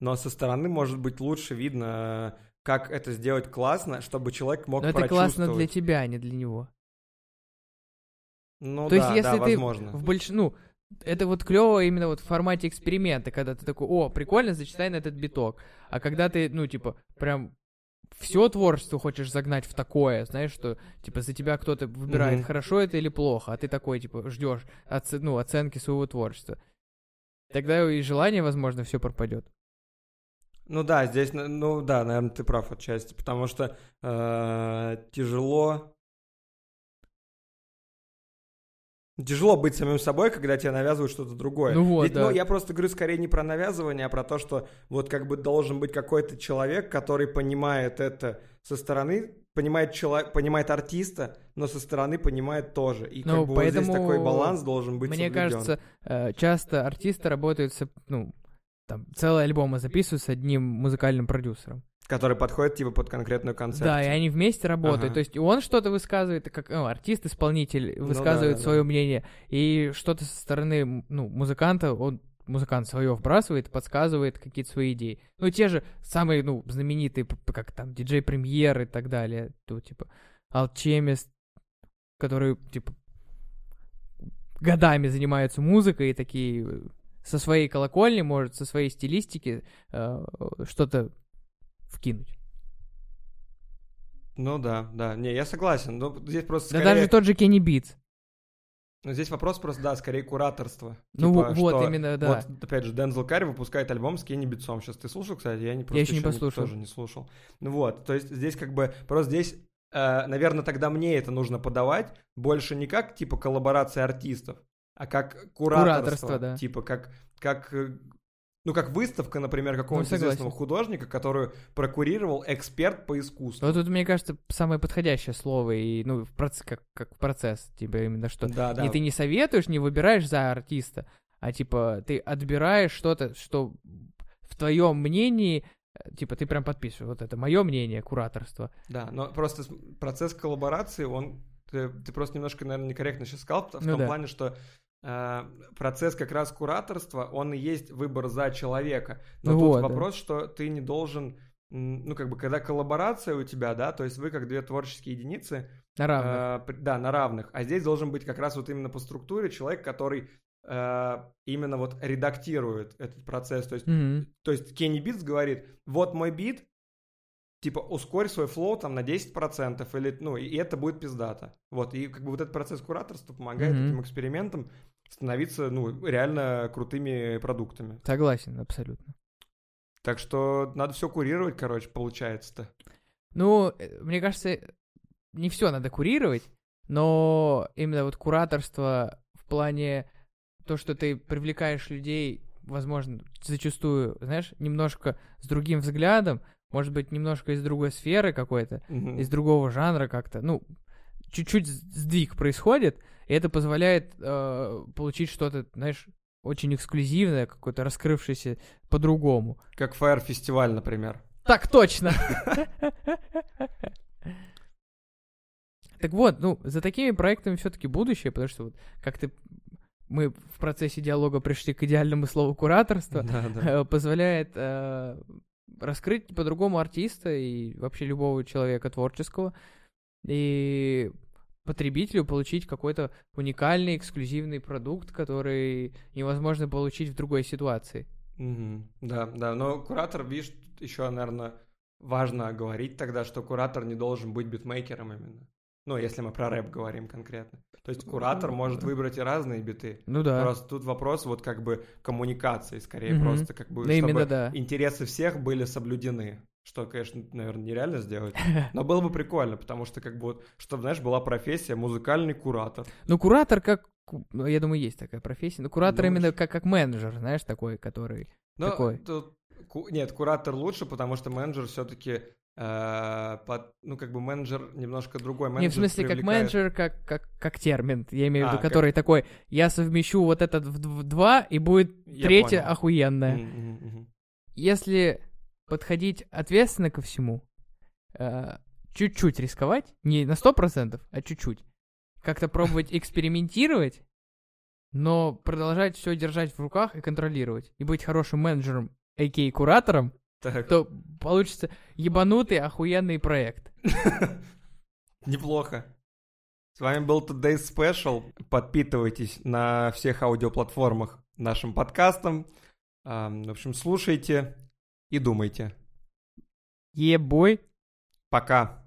Но со стороны может быть лучше видно, как это сделать классно, чтобы человек мог Но это классно для тебя, а не для него. Ну То да, есть, если да, ты возможно. В больш... Ну, это вот клево именно вот в формате эксперимента, когда ты такой, о, прикольно, зачитай на этот биток. А когда ты, ну, типа, прям все творчество хочешь загнать в такое, знаешь, что, типа, за тебя кто-то выбирает, Мгм. хорошо это или плохо, а ты такой, типа, ждешь оце- ну, оценки своего творчества. Тогда и желание, возможно, все пропадет. Ну да, здесь, на- ну да, наверное, ты прав отчасти, потому что э, тяжело... Тяжело быть самим собой, когда тебе навязывают что-то другое. Ну вот, Ведь, да. ну, я просто говорю скорее не про навязывание, а про то, что вот как бы должен быть какой-то человек, который понимает это со стороны, понимает человек, понимает артиста, но со стороны понимает тоже. И Ну, как бы вот здесь поэтому такой баланс должен быть Мне соблюден. кажется, э, часто артисты работают с, ну, там, целые альбомы записывают с одним музыкальным продюсером. Который подходит типа под конкретную концепцию. Да, и они вместе работают. Ага. То есть он что-то высказывает, как ну, артист, исполнитель Ну высказывает да, свое да. мнение, и что-то со стороны ну, музыканта, он музыкант свое вбрасывает, подсказывает какие-то свои идеи. Ну, те же самые, ну, знаменитые, как там, диджей премьер и так далее, то, типа, Alchemist, которые, типа, годами занимаются музыкой и такие э, со своей колокольни, может, со своей стилистики э, что-то вкинуть. Ну да, да. Не, я согласен. Но здесь просто Да скорее... даже тот же Кенни Битс. Ну, здесь вопрос просто, да, скорее кураторство. Ну Типа, вот что- именно, да. Вот, опять же, Дензел Карри выпускает альбом с Кенни Битцом. Сейчас ты слушал, кстати? Я не просто еще не послушал. тоже не слушал. Ну вот, то есть здесь как бы, просто здесь, э, наверное, тогда мне это нужно подавать больше не как, типа, коллаборация артистов, а как кураторство. Кураторство, да. Типа, как, как, э, ну, как выставка, например, какого-нибудь Ну, известного художника, которую прокурировал эксперт по искусству. Вот тут, мне кажется, самое подходящее слово, и, ну, в проц- как, как процесс, типа, именно что... Да, да. И ты не советуешь, не выбираешь за артиста, а, типа, ты отбираешь что-то, что в твоем мнении, э, типа, ты прям подписываешь, вот это мое мнение, кураторство. Да, но просто процесс коллаборации, он ты, ты просто немножко, наверное, некорректно сейчас сказал, в Ну том да. плане, что э, процесс как раз кураторства, он и есть выбор за человека. Но Ну тут вот, да. вопрос, что ты не должен, ну как бы, когда коллаборация у тебя, да, то есть вы как две творческие единицы, На равных. э, да, на равных, а здесь должен быть как раз вот именно по структуре человек, который э, именно вот редактирует этот процесс, то есть Мгм. то есть Kenny Beats говорит, вот мой бит, типа ускорь свой flow там на 10%, или, ну, и это будет пиздато. Вот, и как бы вот этот процесс кураторства помогает Мгм. этим экспериментам становиться, ну, реально крутыми продуктами. Согласен, абсолютно. Так что надо все курировать, короче, получается-то. Ну, э, мне кажется, не все надо курировать, но именно вот кураторство в плане то, что ты привлекаешь людей, возможно, зачастую, знаешь, немножко с другим взглядом, может быть, немножко из другой сферы какой-то, Мгм. из другого жанра как-то, ну, чуть-чуть сдвиг происходит, и это позволяет э, получить что-то, знаешь, очень эксклюзивное, какое-то раскрывшееся по-другому. Как Fire фестиваль, например. Так точно. Так вот, ну, за такими проектами все-таки будущее, потому что вот как ты мы в процессе диалога пришли к идеальному слову кураторство, Да, да. э, позволяет э, раскрыть по-другому артиста и вообще любого человека творческого, и потребителю получить какой-то уникальный, эксклюзивный продукт, который невозможно получить в другой ситуации. Мгм. Да, да, но куратор, видишь, еще, наверное, важно говорить тогда, что куратор не должен быть битмейкером именно. Ну, если мы про рэп говорим конкретно. То есть куратор может выбрать и разные биты. Ну да. Просто тут вопрос вот как бы коммуникации, скорее Мгм. просто как бы, Ну, именно чтобы да. интересы всех были соблюдены. Что, конечно, наверное, нереально сделать. Но было бы прикольно, потому что как бы вот, чтобы, знаешь, была профессия музыкальный куратор. Ну, куратор как... ну, Я думаю, есть такая профессия. Но куратор Думаешь? именно как, как менеджер, знаешь, такой, который... Но Такой. тут ку- нет, куратор лучше, потому что менеджер все-таки, ну, как бы менеджер немножко другой. Не, в Менеджер смысле, как привлекает- менеджер, как, как, как термин. Я имею в А, виду, как- который такой, я совмещу вот этот в, два, и будет Я третье понял. охуенное. Мгм. Если подходить ответственно ко всему, э, чуть-чуть рисковать, не на 100%, а чуть-чуть, как-то пробовать экспериментировать, но продолжать все держать в руках и контролировать, и быть хорошим менеджером, а.к.а. куратором, Так, то получится ебанутый охуенный проект. неплохо. С вами был Today's Special. Подпитывайтесь на всех аудиоплатформах нашим подкастом. В общем, слушайте и думайте. Ебой. Пока.